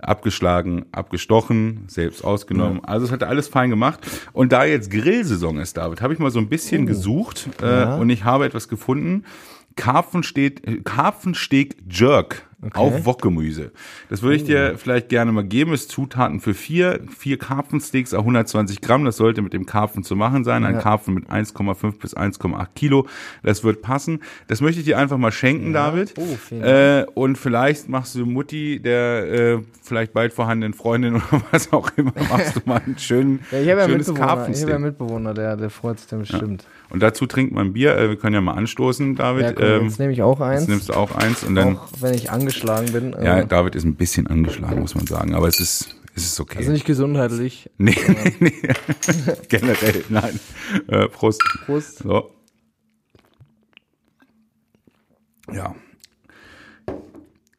abgeschlagen, abgestochen, selbst ausgenommen. Also es hat er alles fein gemacht. Und da jetzt Grillsaison ist, David, habe ich mal so ein bisschen gesucht äh, Ja. und ich habe etwas gefunden. Karpfensteak, Karpfensteak Jerk auf Wokgemüse. Das würde ich dir vielleicht gerne mal geben. Ist Zutaten für vier, vier Karpfensteaks, 120 Gramm. Das sollte mit dem Karpfen zu machen sein. Ein Ja. Karpfen mit 1,5 bis 1,8 Kilo. Das wird passen. Das möchte ich dir einfach mal schenken, David. Oh, vielen äh, und vielleicht machst du Mutti der äh, vielleicht bald vorhandenen Freundin [LAUGHS] oder was auch immer, machst du mal einen schönen, Ja, ich habe ja schönes Mitbewohner, ich habe ja Karpfensteak. einen Mitbewohner, der, der freut sich bestimmt. Und dazu trinkt man Bier. Äh, wir können ja mal anstoßen, David. Ja, komm, ähm, jetzt nehme ich auch eins, jetzt nimmst du auch eins und dann. auch wenn ich angeschlagen bin. Ja, äh, David ist ein bisschen angeschlagen, muss man sagen, aber es ist, es ist okay. also nicht gesundheitlich. nee, [LAUGHS] nee, nee. Generell, nein. Äh, Prost. Prost. So. Ja.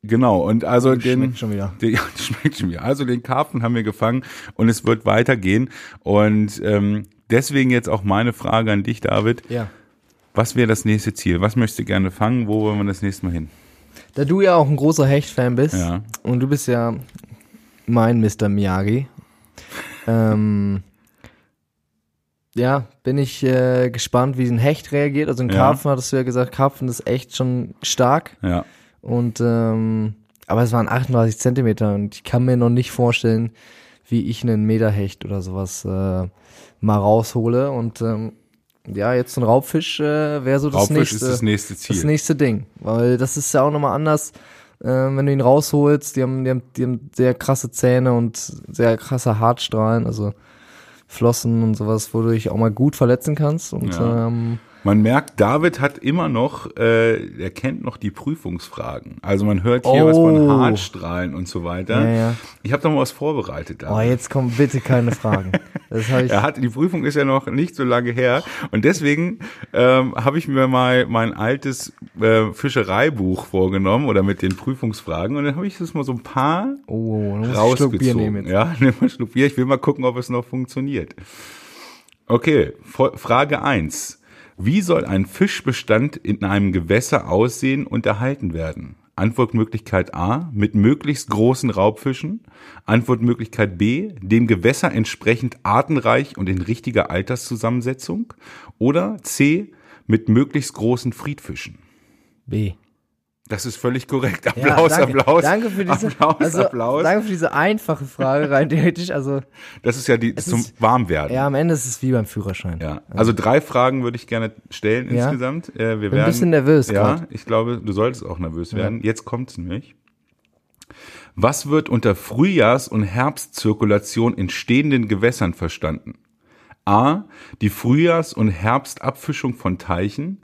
Genau, und also den, Schmeckt schon wieder. Den, [LAUGHS] ja, schmeckt schon wieder. Also den Karpfen haben wir gefangen und es wird weitergehen. Und ähm, deswegen jetzt auch meine Frage an dich, David. Ja. Was wäre das nächste Ziel? Was möchtest du gerne fangen? Wo wollen wir das nächste Mal hin? Da du ja auch ein großer Hecht-Fan bist Ja. und du bist ja mein Mr. Miyagi, ähm, ja, bin ich äh, gespannt, wie ein Hecht reagiert. Also ein Ja. Karpfen hattest du ja gesagt, Karpfen ist echt schon stark Ja. und ähm, aber es waren 38 Zentimeter und ich kann mir noch nicht vorstellen, wie ich einen Meterhecht oder sowas äh, mal raushole und ähm, ja, jetzt so ein Raubfisch äh, wäre so das Raubfisch nächste ist das nächste Ziel. das nächste Ding. Weil das ist ja auch nochmal anders, äh, wenn du ihn rausholst. Die haben, die, haben, die haben sehr krasse Zähne und sehr krasse Hartstrahlen, also Flossen und sowas, wo du dich auch mal gut verletzen kannst. Und Ja. ähm, Man merkt, David hat immer noch, äh, er kennt noch die Prüfungsfragen. Also man hört hier was von Oh. Hartstrahlen und so weiter. Ja, ja. Ich habe da mal was vorbereitet. oh, David. jetzt kommen bitte keine Fragen. Das habe ich. Er hat, die Prüfung ist ja noch nicht so lange her und deswegen ähm, habe ich mir mal mein altes äh, Fischereibuch vorgenommen oder mit den Prüfungsfragen und dann habe ich das mal so ein paar Oh, Bier nehmen rausgezogen. Ja, [LAUGHS] nimm mal Schluck Bier. Ich will mal gucken, ob es noch funktioniert. Okay, Frage eins: Wie soll ein Fischbestand in einem Gewässer aussehen und erhalten werden? Antwortmöglichkeit A, mit möglichst großen Raubfischen. Antwortmöglichkeit B, dem Gewässer entsprechend artenreich und in richtiger Alterszusammensetzung. Oder C, mit möglichst großen Friedfischen. B. Das ist völlig korrekt. Ja, Applaus, danke, Applaus. Danke für diese, Applaus, also, Applaus. Danke für diese einfache Frage rein theoretisch. Also, Das ist ja die zum ist- Warmwerden. ja, am Ende ist es wie beim Führerschein. Ja, also drei Fragen würde ich gerne stellen Ja. insgesamt. Äh, wir Bin ein werden, bisschen nervös Ja, grad. ich glaube, du solltest auch nervös werden. Jetzt kommt's nämlich. Was wird unter Frühjahrs- und Herbstzirkulation in stehenden Gewässern verstanden? A. Die Frühjahrs- und Herbstabfischung von Teichen.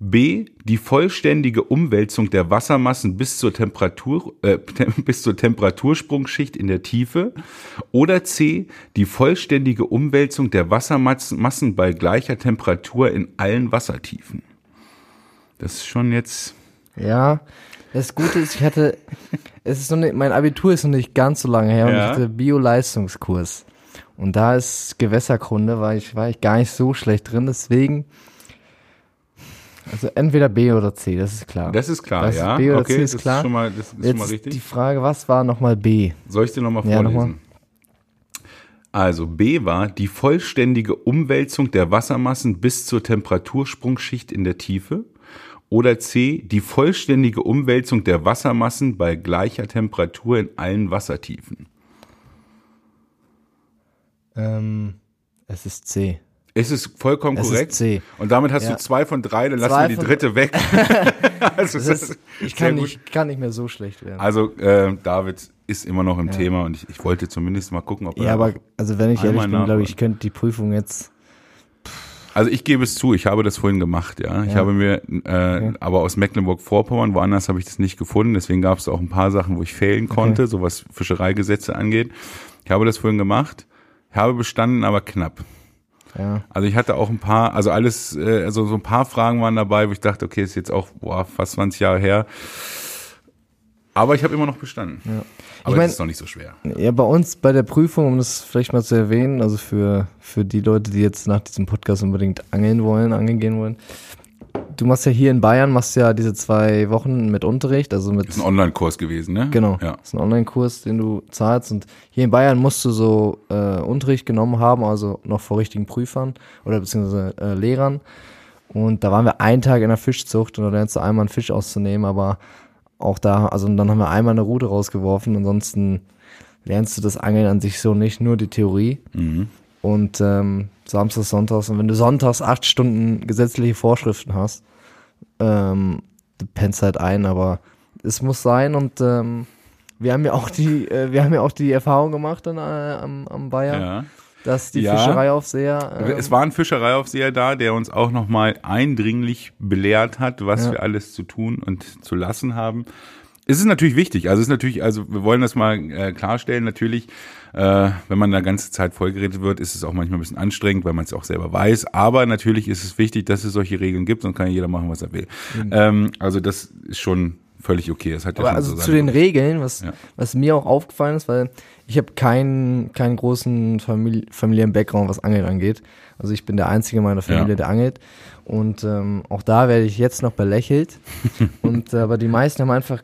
B. Die vollständige Umwälzung der Wassermassen bis zur Temperatur, äh, [LAUGHS] bis zur Temperatursprungschicht in der Tiefe. Oder C. Die vollständige Umwälzung der Wassermassen Massen bei gleicher Temperatur in allen Wassertiefen. Das ist schon jetzt, Ja, das Gute ist, ich hatte, es ist noch nicht, mein Abitur ist noch nicht ganz so lange her und Ja. ich hatte Bio-Leistungskurs. Und da ist Gewässerkunde, war ich, war ich gar nicht so schlecht drin, deswegen, also entweder B oder C, das ist klar. das ist klar, Das ist ja. B oder okay, C ist das klar. ist schon mal, das ist schon Jetzt mal ist richtig. die Frage, was war nochmal B? Soll ich dir nochmal Ja, vorlesen? noch mal. Also B war die vollständige Umwälzung der Wassermassen bis zur Temperatursprungschicht in der Tiefe. Oder C, die vollständige Umwälzung der Wassermassen bei gleicher Temperatur in allen Wassertiefen. Ähm, es ist C. Es ist vollkommen Es ist korrekt. C. Und damit hast Ja. du zwei von drei, dann lassen wir die dritte [LAUGHS] weg. also, Das ist, ist ich kann nicht, kann nicht mehr so schlecht werden. Also äh, David ist immer noch im Thema und ich, ich wollte zumindest mal gucken, ob er ja, aber, also wenn ich ehrlich bin, glaube ich, könnte die Prüfung jetzt, Also ich gebe es zu, ich habe das vorhin gemacht, ja. Ich Ja. habe mir, äh, aber aus Mecklenburg-Vorpommern, woanders habe ich das nicht gefunden, deswegen gab es auch ein paar Sachen, wo ich fehlen konnte, so was Fischereigesetze angeht. Ich habe das vorhin gemacht, habe bestanden, aber knapp. Ja. Also ich hatte auch ein paar, also alles, äh, also so ein paar Fragen waren dabei, wo ich dachte, okay, ist jetzt auch boah, fast 20 Jahre her. Aber ich habe immer noch bestanden. Ja. Aber Ich mein- es ist noch nicht so schwer. Ja, bei uns bei der Prüfung, um das vielleicht mal zu erwähnen, also für, für die Leute, die jetzt nach diesem Podcast unbedingt angeln wollen, angeln gehen wollen. Du machst ja hier in Bayern, machst ja diese zwei Wochen mit Unterricht, also mit, Ist ein Online-Kurs gewesen, ne? genau, Ja. das ist ein Online-Kurs, den du zahlst und hier in Bayern musst du so äh, Unterricht genommen haben, also noch vor richtigen Prüfern oder beziehungsweise äh, Lehrern und da waren wir einen Tag in der Fischzucht und da lernst du einmal einen Fisch auszunehmen, aber auch da, also dann haben wir einmal eine Rute rausgeworfen, ansonsten lernst du das Angeln an sich so nicht, nur die Theorie. Mhm. Und ähm, Samstags, Sonntags, und wenn du sonntags acht Stunden gesetzliche Vorschriften hast, ähm, du pennst halt ein, aber es muss sein und ähm, wir haben ja auch die, äh, wir haben ja auch die Erfahrung gemacht dann, äh, am, am Bayern, ja. dass die Ja. Fischereiaufseher ähm, Es war ein Fischereiaufseher da, der uns auch nochmal eindringlich belehrt hat, was Ja. wir alles zu tun und zu lassen haben. Es ist natürlich wichtig, also es ist natürlich, also wir wollen das mal äh, klarstellen, natürlich, äh, wenn man da ganze Zeit vollgeredet wird, ist es auch manchmal ein bisschen anstrengend, weil man es auch selber weiß, aber natürlich ist es wichtig, dass es solche Regeln gibt, sonst kann jeder machen, was er will. Ähm, also das ist schon völlig okay. Das hat ja Aber also so zu den. Regeln, was, Ja. was mir auch aufgefallen ist, weil ich habe keinen, keinen großen Famili familiären Background, was Angeln angeht. Also ich bin der Einzige in meiner Familie, Ja. der angelt. Und ähm, auch da werde ich jetzt noch belächelt. [LAUGHS] und äh, aber die meisten haben einfach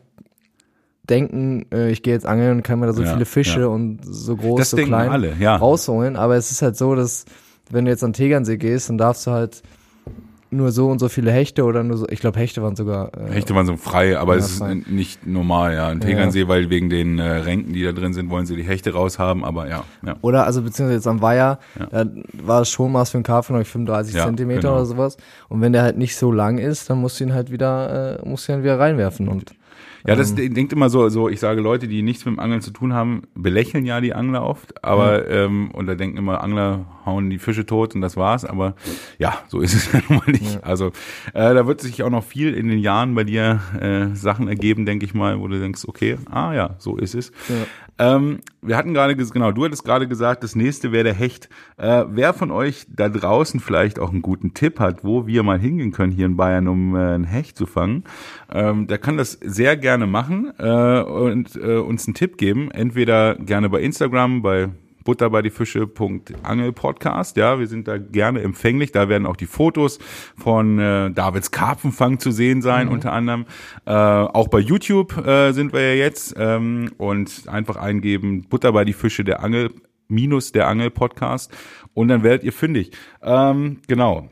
denken, äh, ich gehe jetzt angeln und kann mir da so Ja, viele Fische ja. und so groß, Das so klein alle, ja. rausholen. Aber es ist halt so, dass wenn du jetzt an Tegernsee gehst, dann darfst du halt nur so und so viele Hechte oder nur so, ich glaube Hechte waren sogar äh, Hechte waren so frei, aber Ja, es ist frei. nicht normal, ja. In Tegernsee, weil wegen den äh, Ränken, die da drin sind, wollen sie die Hechte raushaben, aber ja, ja. Oder also beziehungsweise jetzt am Weiher, Ja. da war das Schonmaß für einen Karpfen, glaube ich, 35 Ja, Zentimeter genau. oder sowas. Und wenn der halt nicht so lang ist, dann musst du ihn halt wieder, äh, musst du ihn wieder reinwerfen. Und Ja, das Ähm. denkt immer so, so, ich sage, Leute, die nichts mit dem Angeln zu tun haben, belächeln ja die Angler oft, aber, ähm, und da denken immer, Angler hauen die Fische tot und das war's, aber ja, so ist [LAUGHS] es ja nun mal nicht. Also, äh, da wird sich auch noch viel in den Jahren bei dir äh, Sachen ergeben, denke ich mal, wo du denkst, okay, ah ja, so ist es. Ähm, wir hatten gerade, genau, du hattest gerade gesagt, das nächste wäre der Hecht. Äh, wer von euch da draußen vielleicht auch einen guten Tipp hat, wo wir mal hingehen können hier in Bayern, um äh, einen Hecht zu fangen, ähm, der kann das sehr gerne machen äh, und äh, uns einen Tipp geben. Entweder gerne bei Instagram, bei Butter bei die Fische.angelpodcast. Ja, wir sind da gerne empfänglich. Da werden auch die Fotos von äh, Davids Karpfenfang zu sehen sein, unter anderem. Äh, auch bei YouTube äh, sind wir ja jetzt ähm, und einfach eingeben Butter bei die Fische der Angel minus der Angel Podcast und dann werdet ihr fündig. Ähm, genau.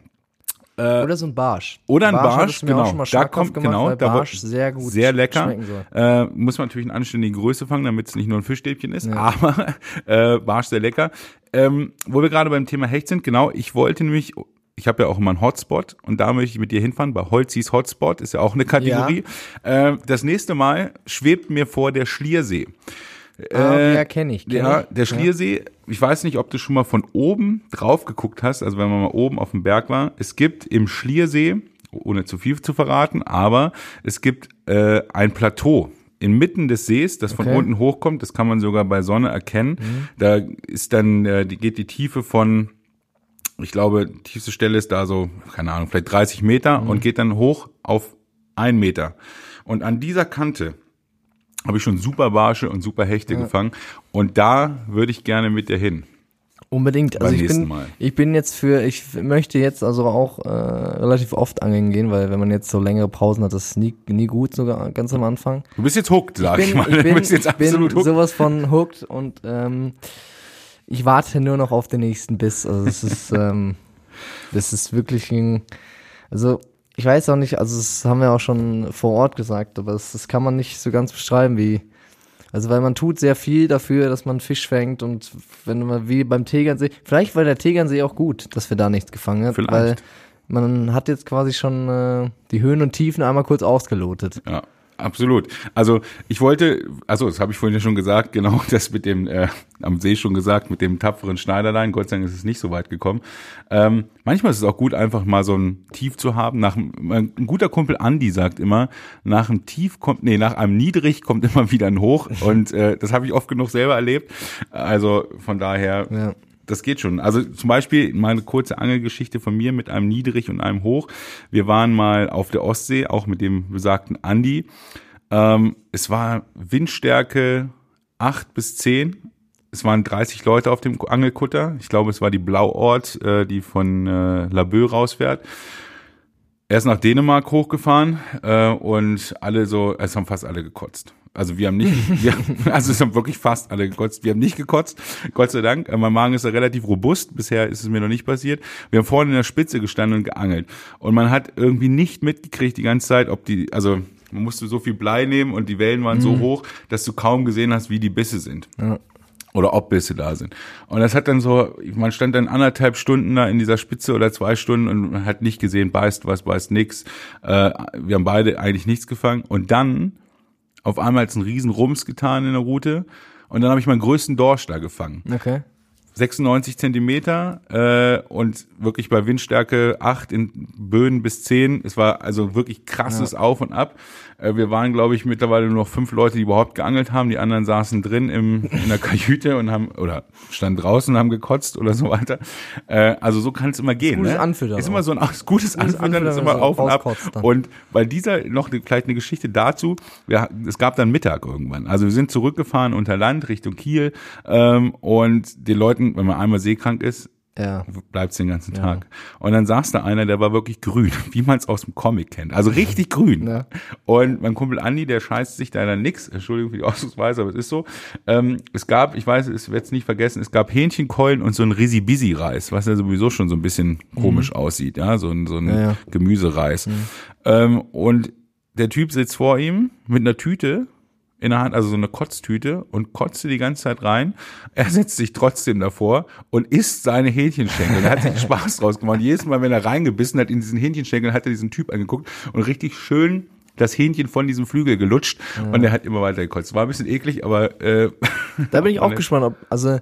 Oder so ein Barsch. Oder ein Barsch, auch genau. schon mal Da kommt gemacht, genau, da Barsch wird sehr gut sehr lecker. Äh, muss man natürlich in anständige Größe fangen, damit es nicht nur ein Fischstäbchen ist, aber äh, Barsch sehr lecker. Ähm, wo wir gerade beim Thema Hecht sind, genau, ich wollte nämlich, ich habe ja auch immer einen Hotspot und da möchte ich mit dir hinfahren, bei Holzis Hotspot, ist ja auch eine Kategorie. Äh, das nächste Mal schwebt mir vor der Schliersee. Ah, Äh, ja, kenne ich. Kenn Ja, ich. der Schliersee, ich weiß nicht, ob du schon mal von oben drauf geguckt hast, also wenn man mal oben auf dem Berg war. Es gibt im Schliersee, ohne zu viel zu verraten, aber es gibt äh, ein Plateau inmitten des Sees, das von Okay. unten hochkommt, das kann man sogar bei Sonne erkennen. Da ist dann, äh, die geht die Tiefe von, ich glaube, die tiefste Stelle ist da so, keine Ahnung, vielleicht 30 Meter und geht dann hoch auf ein Meter. Und an dieser Kante habe ich schon super Barsche und super Hechte gefangen. Und da würde ich gerne mit dir hin. Unbedingt. Also ich bin, Mal. ich bin jetzt für, ich möchte jetzt also auch äh, relativ oft angeln gehen, weil wenn man jetzt so längere Pausen hat, das ist nie, nie gut, sogar ganz am Anfang. Du bist jetzt hooked, sag ich, bin, mal. ich bin, du bist jetzt ich bin absolut hooked. sowas von hooked und ähm, ich warte nur noch auf den nächsten Biss. Also es ist, [LAUGHS] ähm, das ist wirklich ein, also ich weiß auch nicht, also das haben wir auch schon vor Ort gesagt, aber das, das kann man nicht so ganz beschreiben, wie, also weil man tut sehr viel dafür, dass man Fisch fängt und wenn man wie beim Tegernsee, vielleicht war der Tegernsee auch gut, dass wir da nichts gefangen haben, weil man hat jetzt quasi schon äh, die Höhen und Tiefen einmal kurz ausgelotet. Ja, absolut. Also ich wollte, also das habe ich vorhin ja schon gesagt, genau [LAUGHS] das mit dem, äh, am See schon gesagt, mit dem tapferen Schneiderlein. Gott sei Dank ist es nicht so weit gekommen. Ähm, manchmal ist es auch gut, einfach mal so ein Tief zu haben. Nach, ein guter Kumpel Andi sagt immer, nach einem Tief kommt, nee, nach einem Niedrig kommt immer wieder ein Hoch. Und äh, das habe ich oft genug selber erlebt. Also von daher. Ja. Das geht schon. Also zum Beispiel mal eine kurze Angelgeschichte von mir mit einem Niedrig und einem Hoch. Wir waren mal auf der Ostsee, auch mit dem besagten Andi. Ähm, es war Windstärke acht bis zehn. Es waren 30 Leute auf dem Angelkutter. Ich glaube, es war die Blauort, äh, die von äh, Laboe rausfährt. Er ist nach Dänemark hochgefahren äh, und alle so, es haben fast alle gekotzt. Also wir haben nicht, wir, [LAUGHS] also es haben wirklich fast alle gekotzt. Wir haben nicht gekotzt, Gott sei Dank. Mein Magen ist ja relativ robust. Bisher ist es mir noch nicht passiert. Wir haben vorne in der Spitze gestanden und geangelt. Und man hat irgendwie nicht mitgekriegt die ganze Zeit, ob die, also man musste so viel Blei nehmen und die Wellen waren so hoch, dass du kaum gesehen hast, wie die Bisse sind Ja. oder ob Bisse da sind. Und das hat dann so, man stand dann anderthalb Stunden da in dieser Spitze oder zwei Stunden und man hat nicht gesehen, beißt was, beißt nix. Äh, wir haben beide eigentlich nichts gefangen. Und dann auf einmal hat's einen riesen Rums getan in der Route und dann habe ich meinen größten Dorsch da gefangen. Okay. 96 Zentimeter äh, und wirklich bei Windstärke 8 in Böen bis 10. Es war also wirklich krasses ja. Auf und Ab. Äh, wir waren, glaube ich, mittlerweile nur noch fünf Leute, die überhaupt geangelt haben. Die anderen saßen drin im, in der Kajüte und haben, oder standen draußen und haben gekotzt oder so weiter. Äh, also so kann es immer gehen. Gutes ne? Anfüttern. Ist immer so ein gutes, gutes Anfüttern, ist immer auf und ab. Dann. Und bei dieser noch eine, vielleicht eine Geschichte dazu, wir, es gab dann Mittag irgendwann. Also wir sind zurückgefahren unter Land Richtung Kiel ähm, und den Leuten, wenn man einmal seekrank ist, ja. bleibt's den ganzen Tag. Ja. Und dann saß da einer, der war wirklich grün, [LAUGHS] wie man es aus dem Comic kennt. Also richtig grün. Ja. Und mein Kumpel Andi, der scheißt sich da dann nix. Entschuldigung für die Ausdrucksweise, aber es ist so. Ähm, es gab, ich weiß, es wird's nicht vergessen, es gab Hähnchenkeulen und so ein Risi-Bisi-Reis, was ja sowieso schon so ein bisschen komisch mhm. aussieht, ja, so ein, so ein ja, Gemüsereis. Mhm. Ähm, und der Typ sitzt vor ihm mit einer Tüte in der Hand, also so eine Kotztüte und kotzte die ganze Zeit rein. Er setzt sich trotzdem davor und isst seine Hähnchenschenkel. Er hat sich [LAUGHS] Spaß draus gemacht. Jedes Mal, wenn er reingebissen hat in diesen Hähnchenschenkel, hat er diesen Typ angeguckt und richtig schön das Hähnchen von diesem Flügel gelutscht ja. und er hat immer weiter gekotzt. War ein bisschen eklig, aber äh, [LAUGHS] da bin ich auch [LAUGHS] gespannt. Ob, also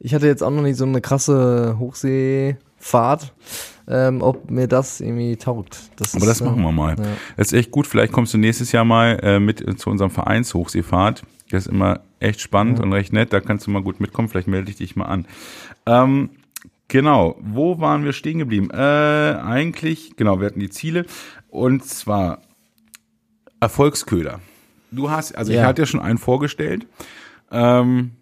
ich hatte jetzt auch noch nicht so eine krasse Hochseefahrt ähm, ob mir das irgendwie taugt. Das Aber ist, das machen wir mal. Ja. Das ist echt gut. Vielleicht kommst du nächstes Jahr mal äh, mit zu unserem Vereinshochseefahrt. Das ist immer echt spannend ja. und recht nett. Da kannst du mal gut mitkommen. Vielleicht melde ich dich mal an. Ähm, genau. Wo waren wir stehen geblieben? Äh, eigentlich, genau, wir hatten die Ziele. Und zwar Erfolgsköder. Du hast, also ja. ich hatte ja schon einen vorgestellt. Ähm,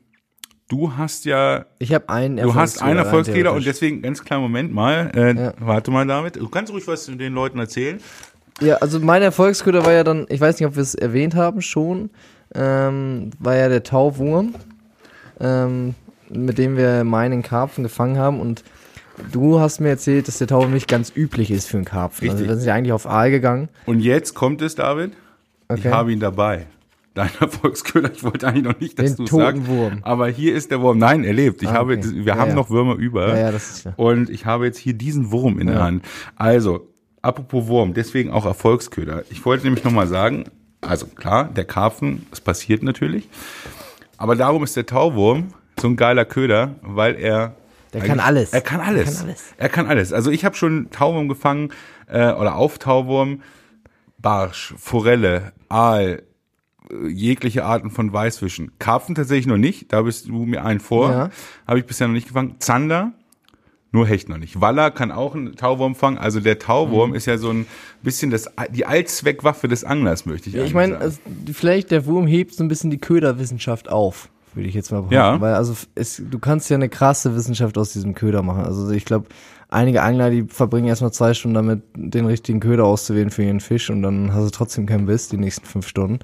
du hast ja. Ich habe einen Du hast einen Erfolgsfehler und deswegen ganz kleinen Moment mal. Äh, ja. Warte mal damit. Du kannst ruhig was den Leuten erzählen. Ja, also mein Erfolgsköder war ja dann, ich weiß nicht, ob wir es erwähnt haben schon, ähm, war ja der Tauwurm, ähm, mit dem wir meinen Karpfen gefangen haben und du hast mir erzählt, dass der Tauwurm nicht ganz üblich ist für einen Karpfen. Also Richtig. Also wir sind ja eigentlich auf Aal gegangen. Und jetzt kommt es, David. Okay. Ich habe ihn dabei dein Erfolgsköder. [LAUGHS] Ich wollte eigentlich noch nicht, dass du sagst. Wurm. Aber hier ist der Wurm. Nein, er lebt. Ich ah, habe, wir ja, haben ja. noch Würmer über. Ja, ja, das ist ja. Und ich habe jetzt hier diesen Wurm in der Hand. Also, apropos Wurm, deswegen auch Erfolgsköder. Ich wollte nämlich nochmal sagen, also klar, der Karpfen, es passiert natürlich. Aber darum ist der Tauwurm so ein geiler Köder, weil er der kann alles. Er kann alles. Er kann alles. Er kann alles. Also ich habe schon Tauwurm gefangen äh, oder auf Tauwurm, Barsch, Forelle, Aal, jegliche Arten von Weißfischen. Karpfen tatsächlich noch nicht, da bist du mir einen vor. Ja. Habe ich bisher noch nicht gefangen. Zander, nur Hecht noch nicht. Waller kann auch einen Tauwurm fangen. Also der Tauwurm mhm. ist ja so ein bisschen das, die Allzweckwaffe des Anglers, möchte ich ja, Ich meine, also vielleicht der Wurm hebt so ein bisschen die Köderwissenschaft auf, würde ich jetzt mal behaupten. Ja. Weil also es, du kannst ja eine krasse Wissenschaft aus diesem Köder machen. Also ich glaube, einige Angler, die verbringen erstmal zwei Stunden damit, den richtigen Köder auszuwählen für ihren Fisch und dann hast du trotzdem keinen Biss die nächsten fünf Stunden.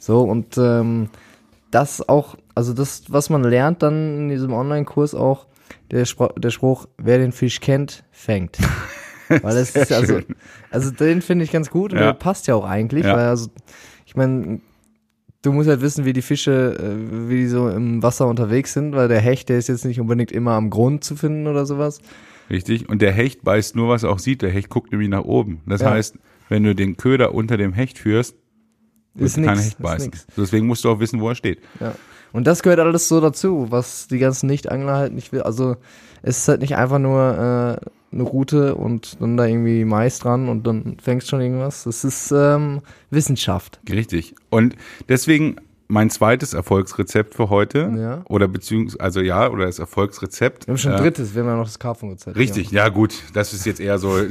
So, und ähm, das auch, also das, was man lernt dann in diesem Online-Kurs auch, der, Spr der Spruch, wer den Fisch kennt, fängt. [LAUGHS] Weil es ist also, also den finde ich ganz gut und ja. der passt ja auch eigentlich, ja. weil also, ich meine, du musst halt wissen, wie die Fische, äh, wie die so im Wasser unterwegs sind, weil der Hecht, der ist jetzt nicht unbedingt immer am Grund zu finden oder sowas. Richtig. Und der Hecht beißt nur, was er auch sieht. Der Hecht guckt nämlich nach oben. Das ja. heißt, wenn du den Köder unter dem Hecht führst, ist kein nix, Hecht beißen. Deswegen musst du auch wissen, wo er steht. Ja. Und das gehört alles so dazu, was die ganzen Nicht-Angler halt nicht will. Also es ist halt nicht einfach nur äh, eine Route und dann da irgendwie Mais dran und dann fängst schon irgendwas. Es ist ähm, Wissenschaft. Richtig. Und deswegen mein zweites Erfolgsrezept für heute. Ja. Oder beziehungsweise, also ja, oder das Erfolgsrezept. Wir haben schon ein drittes, wir haben ja noch das Karpfenrezept. Richtig, ja. ja gut, das ist jetzt eher so. [LAUGHS]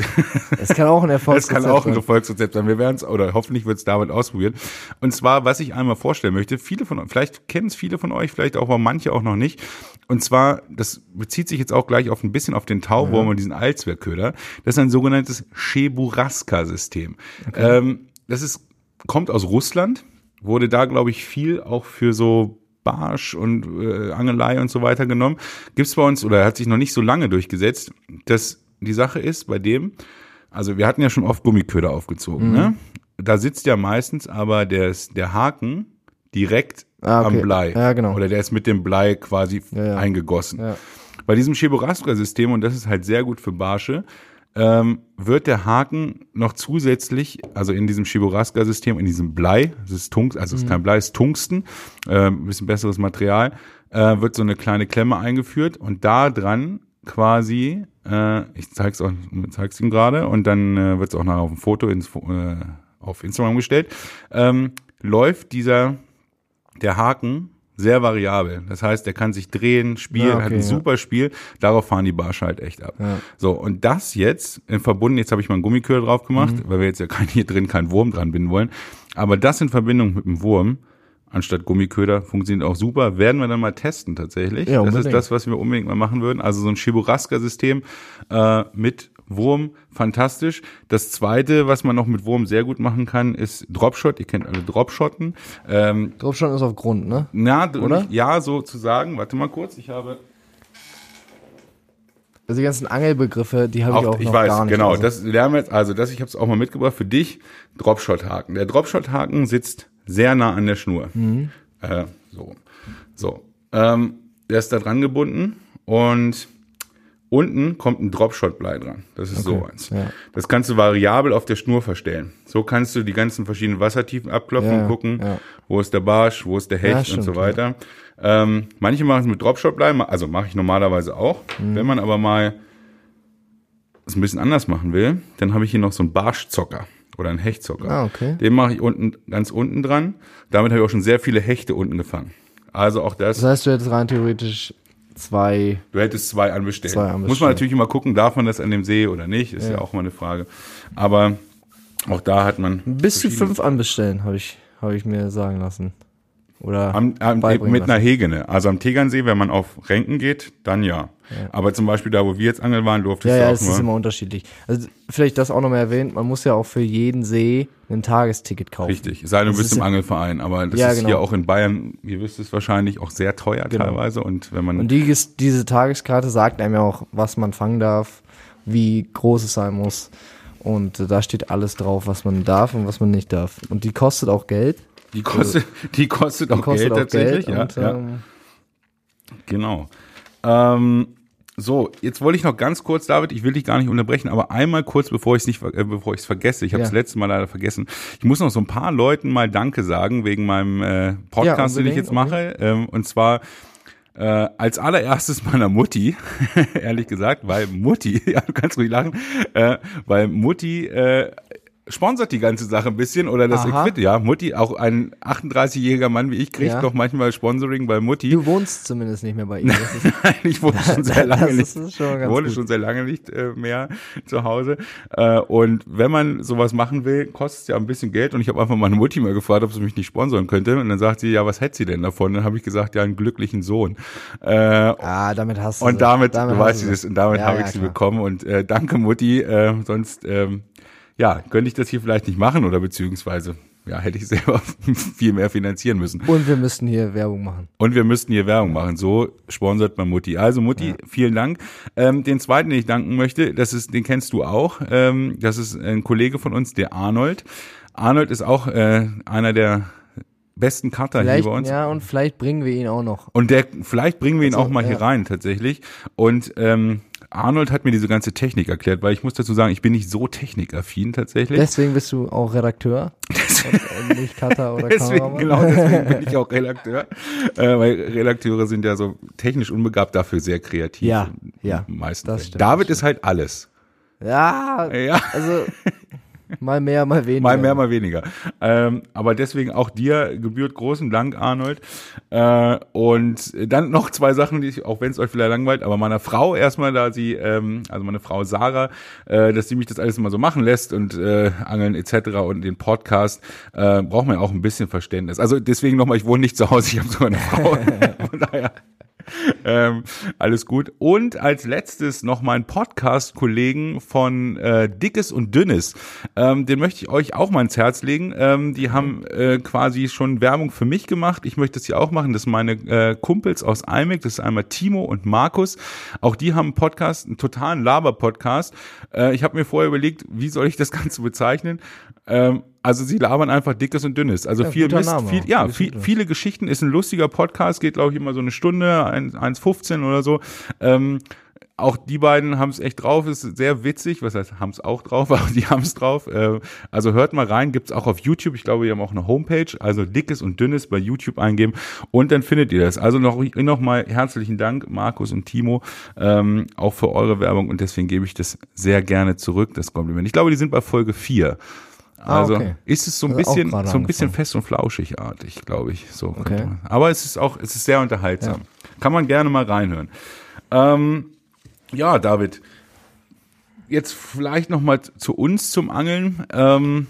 Es kann auch ein Erfolgsrezept sein. Es kann auch ein Erfolgsrezept sein. Wir werden es, oder hoffentlich wird es damit ausprobiert. Und zwar, was ich einmal vorstellen möchte, viele von euch, vielleicht kennen es viele von euch, vielleicht auch, aber manche auch noch nicht. Und zwar, das bezieht sich jetzt auch gleich auf ein bisschen auf den Tauwurm ja. und diesen Allzweckköder. Das ist ein sogenanntes Cheburaska-System. Okay. Ähm, das ist, kommt aus Russland wurde da, glaube ich, viel auch für so Barsch und äh, Angelei und so weiter genommen. Gibt's bei uns, oder hat sich noch nicht so lange durchgesetzt, dass die Sache ist bei dem, also wir hatten ja schon oft Gummiköder aufgezogen, mhm. ne? Da sitzt ja meistens aber der, der Haken direkt ah, okay. am Blei. Ja, genau. Oder der ist mit dem Blei quasi ja, ja. eingegossen. Ja. Bei diesem Cheboraska-System, und das ist halt sehr gut für Barsche, ähm, wird der Haken noch zusätzlich, also in diesem Chiburaska-System, in diesem Blei, das ist Tungsten, also es ist mhm. kein Blei, es ist Tungsten, äh, ein bisschen besseres Material, äh, wird so eine kleine Klemme eingeführt und da dran quasi, äh, ich zeig's auch, zeig's ihm gerade und dann äh, wird es auch nachher auf ein Foto ins, äh, auf Instagram gestellt, ähm, läuft dieser, der Haken sehr variabel. Das heißt, der kann sich drehen, spielen, Ja, okay, hat ein ja. super Spiel. Darauf fahren die Barsche halt echt ab. Ja. So, und das jetzt in Verbindung, jetzt habe ich mal einen Gummiköder drauf gemacht, Mhm. weil wir jetzt ja kein, hier drin keinen Wurm dran binden wollen. Aber das in Verbindung mit dem Wurm, anstatt Gummiköder, funktioniert auch super. Werden wir dann mal testen tatsächlich. Ja, das ist unbedingt. das, was wir unbedingt mal machen würden. Also so ein Chiburaska-System äh, mit Wurm, fantastisch. Das zweite, was man noch mit Wurm sehr gut machen kann, ist Dropshot. Ihr kennt alle Dropshotten. Ähm, Draufschauen ist auf Grund, ne? na, Oder? ja, sozusagen. Warte mal kurz, ich habe Also die ganzen Angelbegriffe, die habe ich Auch, auch ich noch weiß, gar nicht. genau. also. Das lernen wir jetzt. Also das, ich habe es auch mal mitgebracht für dich. Dropshot-Haken. Der Dropshot-Haken sitzt sehr nah an der Schnur. Mhm. Äh, so, so. Ähm, der ist da dran gebunden und unten kommt ein Dropshot-Blei dran. Das ist so Okay, eins. ja. Das kannst du variabel auf der Schnur verstellen. So kannst du die ganzen verschiedenen Wassertiefen abklopfen Ja, und gucken, ja. wo ist der Barsch, wo ist der Hecht Ja, und stimmt, so weiter. Ähm, manche machen es mit Dropshot-Blei, also mache ich normalerweise auch. Mhm. Wenn man aber mal es ein bisschen anders machen will, dann habe ich hier noch so einen Barschzocker oder einen Hechtzocker. Ah, okay. Den mache ich unten ganz unten dran. Damit habe ich auch schon sehr viele Hechte unten gefangen. Also auch das, Das heißt, du hättest rein theoretisch zwei. du hättest zwei anbestellen. Zwei anbestellen. Muss man natürlich immer gucken, darf man das an dem See oder nicht, ist ja, Ja. auch mal eine Frage. Aber auch da hat man Bis zu fünf anbestellen, habe ich, habe ich mir sagen lassen. Oder Am, am, mit einer. Hegene. Also am Tegernsee, wenn man auf Renken geht, dann ja. Aber zum Beispiel da, wo wir jetzt angeln waren, durftest Ja, du ja, auch es nur. ist immer unterschiedlich. Also vielleicht das auch noch mal erwähnt, man muss ja auch für jeden See ein Tagesticket kaufen. Richtig, es sei denn, du bist ist im ja- Angelverein, aber das Ja, ist genau. hier auch in Bayern, ihr wisst es wahrscheinlich, auch sehr teuer Genau. teilweise. Und wenn man Und die, diese Tageskarte sagt einem ja auch, was man fangen darf, wie groß es sein muss. Und da steht alles drauf, was man darf und was man nicht darf. Und die kostet auch Geld. Die kostet, die kostet Die auch kostet Geld auch tatsächlich. Geld. ja, und, ja. Ähm, Genau. Ähm, so, jetzt wollte ich noch ganz kurz, David, ich will dich gar nicht unterbrechen, aber einmal kurz, bevor ich es nicht, äh, bevor ich es vergesse, ich habe es Ja. letzte Mal leider vergessen. Ich muss noch so ein paar Leuten mal Danke sagen wegen meinem äh, Podcast, den ich jetzt mache. Ähm, und zwar äh, als allererstes meiner Mutti, [LAUGHS] ehrlich gesagt, weil Mutti, [LAUGHS] ja, du kannst ruhig lachen, äh, weil Mutti äh, sponsert die ganze Sache ein bisschen oder das Aha. Equip, ja, Mutti, auch ein 38-jähriger Mann wie ich kriegt Ja. doch manchmal Sponsoring bei Mutti. du wohnst zumindest nicht mehr bei ihm. Das ist, [LAUGHS] ich wohne schon sehr lange das nicht. schon Ich wohne gut. schon sehr lange nicht äh, mehr zu Hause. Äh, und wenn man sowas machen will, kostet es ja ein bisschen Geld. Und ich habe einfach meine Mutti mal gefragt, ob sie mich nicht sponsoren könnte. Und dann sagt sie, ja, was hätte sie denn davon? Dann habe ich gesagt, ja, einen glücklichen Sohn. Äh, ah, damit hast du und damit, Damit du weißt du sie. und damit Ja, habe ja, ich sie klar. bekommen. Und äh, danke, Mutti. Äh, sonst, ähm, ja, könnte ich das hier vielleicht nicht machen oder beziehungsweise, ja, hätte ich selber [LAUGHS] viel mehr finanzieren müssen. Und wir müssten hier Werbung machen. Und wir müssten hier Werbung machen. So sponsert man Mutti. Also Mutti, vielen Dank. Ähm, den zweiten, den ich danken möchte, das ist, den kennst du auch. Ähm, das ist ein Kollege von uns, der Arnold. Arnold ist auch äh, einer der besten Cutter hier Vielleicht, bei uns. ja, und vielleicht bringen wir ihn auch noch. Und der, vielleicht bringen wir ihn Also, auch mal hier ja. rein, tatsächlich. Und ähm, Arnold hat mir diese ganze Technik erklärt, weil ich muss dazu sagen, ich bin nicht so technikaffin tatsächlich. Deswegen bist du auch Redakteur [LAUGHS] und, nicht Cutter oder Deswegen, Kameramann. genau, deswegen bin ich auch Redakteur. Äh, weil Redakteure sind ja so technisch unbegabt, dafür sehr kreativ. Ja, ja, Meistens. David ist halt alles. Ja, Ja. also [LAUGHS] mal mehr, mal weniger. Mal mehr, mal weniger. Ähm, aber deswegen auch dir gebührt großen Dank, Arnold. Äh, und dann noch zwei Sachen, die ich, auch wenn es euch vielleicht langweilt, aber meiner Frau erstmal, da sie, ähm, also meine Frau Sarah, äh, dass sie mich das alles immer so machen lässt und äh, Angeln etc. und den Podcast, äh, braucht man ja auch ein bisschen Verständnis. Also deswegen nochmal, ich wohne nicht zu Hause, ich habe sogar eine Frau. [LAUGHS] Von daher. [LAUGHS] Ähm, alles gut. Und als letztes noch mein Podcast-Kollegen von äh, Dickes und Dünnes. Ähm, den möchte ich euch auch mal ins Herz legen. Ähm, die haben äh, quasi schon Werbung für mich gemacht. Ich möchte das hier auch machen. Das sind meine äh, Kumpels aus Almec. Das ist einmal Timo und Markus. Auch die haben einen Podcast, einen totalen Laber-Podcast. Äh, ich habe mir vorher überlegt, wie soll ich das [LAUGHS] Ganze bezeichnen? Ähm, also sie labern einfach dickes und dünnes. Also Ja, viel Mist, viel, ja, viel, viele Geschichten. Ist ein lustiger Podcast, geht glaube ich immer so eine Stunde, ein- 1,15 oder so. Ähm, auch die beiden haben es echt drauf, ist sehr witzig. Was heißt, haben es auch drauf, [LAUGHS] aber die haben es drauf. Äh, also hört mal rein, gibt's auch auf YouTube. Ich glaube, wir haben auch eine Homepage, also dickes und dünnes bei YouTube eingeben und dann findet ihr das. Also noch, noch mal herzlichen Dank, Markus und Timo, ähm, auch für eure Werbung und deswegen gebe ich das sehr gerne zurück, das Kompliment. Ich glaube, die sind bei Folge 4. Ah, Also okay. ist es so ein Also bisschen, so ein bisschen angefangen. fest und flauschig-artig, glaube ich. So Okay. Aber es ist auch, es ist sehr unterhaltsam. Kann man gerne mal reinhören. Ähm, ja, David. Jetzt vielleicht noch mal zu uns zum Angeln. Ähm,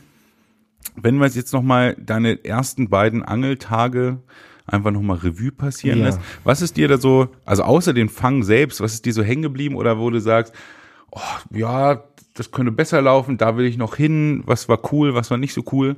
wenn wir jetzt noch mal deine ersten beiden Angeltage einfach noch mal Revue passieren Ja. lässt. Was ist dir da so, also außer den Fang selbst, was ist dir so hängen geblieben oder wo du sagst, oh, ja, das könnte besser laufen, da will ich noch hin, was war cool, was war nicht so cool?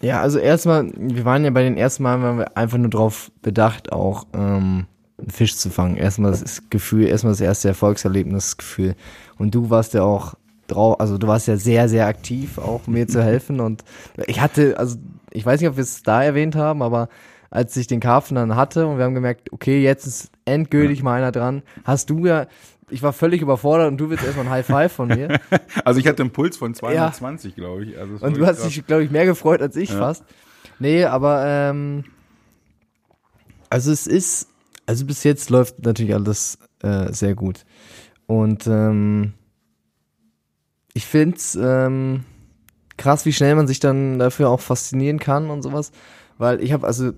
Ja, also erstmal, wir waren ja bei den ersten Malen, waren wir einfach nur drauf bedacht, auch ähm, einen Fisch zu fangen. Erstmal das Gefühl, erstmal das erste Erfolgserlebnisgefühl. Und du warst ja auch drauf, also du warst ja sehr, sehr aktiv, auch mir zu helfen. Und ich hatte, also ich weiß nicht, ob wir es da erwähnt haben, aber als ich den Karpfen dann hatte und wir haben gemerkt, okay, jetzt ist endgültig mal einer dran, hast du ja, ich war völlig überfordert und du willst erstmal ein High Five von mir. [LAUGHS] Also ich hatte einen Puls von 220, glaube ich. Also Und du hast dich, glaube ich, mehr gefreut als ich fast. Nee, aber ähm, also es ist, also bis jetzt läuft natürlich alles äh, sehr gut. Und ähm, ich finde es ähm, krass, wie schnell man sich dann dafür auch faszinieren kann und sowas. Weil ich habe, also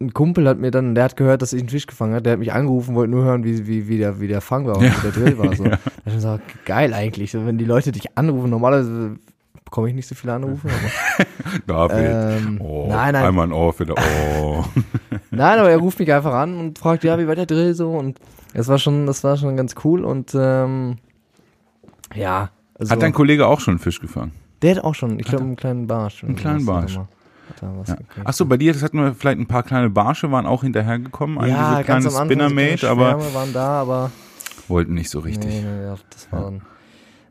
ein Kumpel hat mir dann, der hat gehört, dass ich einen Fisch gefangen habe, der hat mich angerufen, wollte nur hören, wie, wie, wie, der, wie der Fang war und Ja. wie der Drill war. So. [LAUGHS] Da hab ich gesagt, geil eigentlich, wenn die Leute dich anrufen, normalerweise bekomme ich nicht so viele Anrufe, aber [LAUGHS] David. ähm, oh, nein, nein, Einmal ein Ohr für der Oh. [LAUGHS] nein, aber er ruft mich einfach an und fragt, ja, wie war der Drill so und das war schon, das war schon ganz cool und ähm, ja, also Hat dein Kollege auch schon einen Fisch gefangen? der hat auch schon, ich glaube, einen kleinen Barsch. Einen kleinen Barsch. Er was Ja. gekriegt. Ach so, bei dir das hatten wir vielleicht ein paar kleine Barsche, waren auch hinterhergekommen an ja, diese ganz am Anfang so Spinnermate, kleine aber waren da, aber wollten nicht so richtig. Nee, nee, das war dann.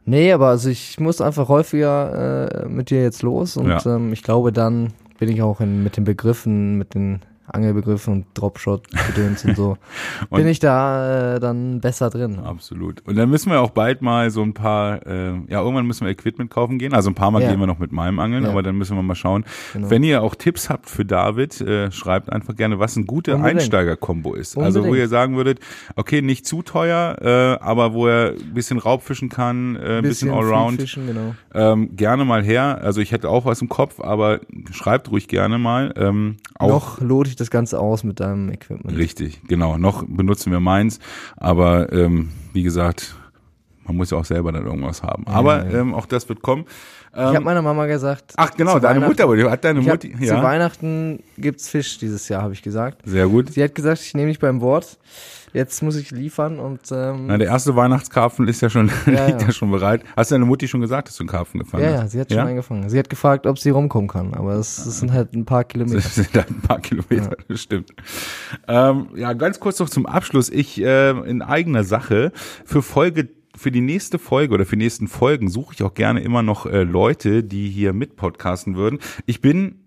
Nee, aber also ich muss einfach häufiger äh, mit dir jetzt los und Ja. ähm, ich glaube, dann bin ich auch in, mit den Begriffen, mit den Angelbegriffen und Dropshot gedöns und so, [LAUGHS] Und- bin ich da äh, dann besser drin. Absolut. Und dann müssen wir auch bald mal so ein paar, äh, ja, irgendwann müssen wir Equipment kaufen gehen. Also ein paar Mal Ja. gehen wir noch mit meinem Angeln, Ja. aber dann müssen wir mal schauen. Genau. Wenn ihr auch Tipps habt für David, äh, schreibt einfach gerne, was ein guter Unbedingt. Einsteiger-Kombo ist. Also wo Unbedingt. ihr sagen würdet, okay, nicht zu teuer, äh, aber wo er ein bisschen Raubfischen kann, äh, ein bisschen, Allround. Fischen, genau. Ähm, gerne mal her. Also ich hätte auch was im Kopf, aber schreibt ruhig gerne mal. Ähm, auch Noch lote ich das Ganze aus mit deinem Equipment. Richtig, genau. Noch benutzen wir meins, aber ähm, wie gesagt, man muss ja auch selber dann irgendwas haben. Aber ja. Ähm, auch das wird kommen. Ich habe Ähm, meiner Mama gesagt. ach genau, deine Mutter, hat deine hab, Mutter, Zu ja, Weihnachten gibt's Fisch dieses Jahr, habe ich gesagt. sehr gut. Sie hat gesagt, ich nehme dich beim Wort. Jetzt muss ich liefern und ähm, Na, der erste Weihnachtskarpfen ist ja schon, [LAUGHS] Ja, liegt ja. ja. schon bereit. Hast deine Mutti schon gesagt, dass du einen Karpfen gefangen Ja, hast? ja, sie hat schon einen gefangen. Sie hat gefragt, ob sie rumkommen kann, aber es, es sind halt ein paar Kilometer. [LAUGHS] Das sind halt ein paar Kilometer, das stimmt. Ähm, ja, ganz kurz noch zum Abschluss. Ich äh, in eigener Sache für Folge für die nächste Folge oder für die nächsten Folgen suche ich auch gerne immer noch äh, Leute, die hier mit podcasten würden. Ich bin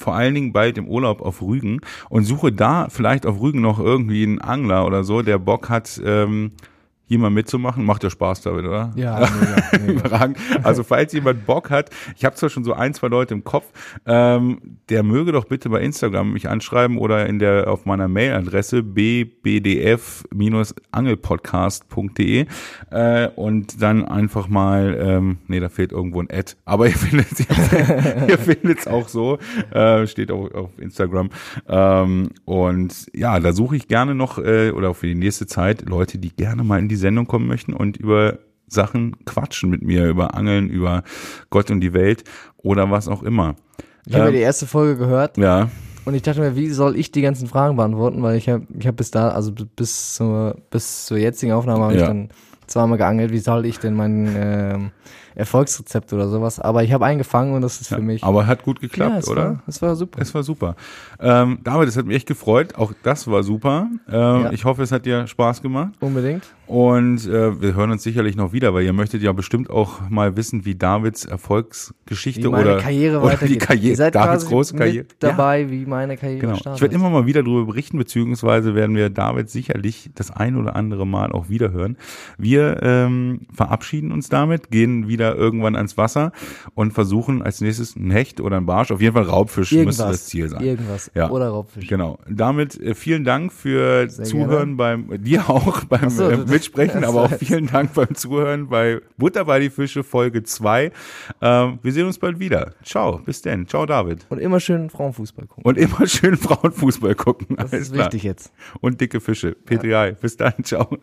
vor allen Dingen bald im Urlaub auf Rügen und suche da vielleicht auf Rügen noch irgendwie einen Angler oder so, der Bock hat, ähm, hier mal mitzumachen. Macht ja Spaß damit, oder? Ja, [LAUGHS] mega, mega. Überragend. Also falls jemand Bock hat, ich habe zwar schon so ein, zwei Leute im Kopf, ähm, der möge doch bitte bei Instagram mich anschreiben oder in der auf meiner Mailadresse bbdf-angelpodcast.de äh, und dann einfach mal, ähm, nee, da fehlt irgendwo ein Ad, aber ihr [LAUGHS] findet es ihr findet's auch so, äh, steht auch auf Instagram ähm, und ja, da suche ich gerne noch äh, oder für die nächste Zeit Leute, die gerne mal in die Sendung kommen möchten und über Sachen quatschen mit mir, über Angeln, über Gott und die Welt oder was auch immer. Ich habe ja Ähm, die erste Folge gehört Ja, und ich dachte mir, wie soll ich die ganzen Fragen beantworten, weil ich habe ich hab bis da, also bis zur, bis zur jetzigen Aufnahme habe Ja. ich dann zweimal geangelt, wie soll ich denn mein, ähm, Erfolgsrezept oder sowas. Aber ich habe einen gefangen und das ist für mich. Aber hat gut geklappt, ja, es oder? War, es war super. Es war super. Ähm, David, es hat mich echt gefreut. Auch das war super. Ähm, Ja. Ich hoffe, es hat dir Spaß gemacht. Unbedingt. Und äh, wir hören uns sicherlich noch wieder, weil ihr möchtet ja bestimmt auch mal wissen, wie Davids Erfolgsgeschichte Wie oder, Karriere oder die weitergeht. Karriere, seid Davids quasi große Karriere. mit dabei, wie meine Karriere Genau. startet. Ich werde immer mal wieder darüber berichten, beziehungsweise werden wir David sicherlich das ein oder andere Mal auch wieder hören. Wir ähm, verabschieden uns damit, gehen wieder irgendwann ans Wasser und versuchen als nächstes ein Hecht oder ein Barsch, auf jeden Fall Raubfisch müsste das Ziel sein. Irgendwas. Ja. Oder Raubfisch. Genau. Damit äh, vielen Dank für Sehr Zuhören beim dir auch beim so, äh, Mitsprechen, [LAUGHS] aber auch vielen Dank beim Zuhören bei Butter bei die Fische Folge 2. Ähm, wir sehen uns bald wieder. Ciao, bis denn. Ciao David. Und immer schön Frauenfußball gucken. Und immer schön Frauenfußball gucken. Das Alles ist klar. wichtig jetzt. Und dicke Fische. Petri, bis dann. Ciao.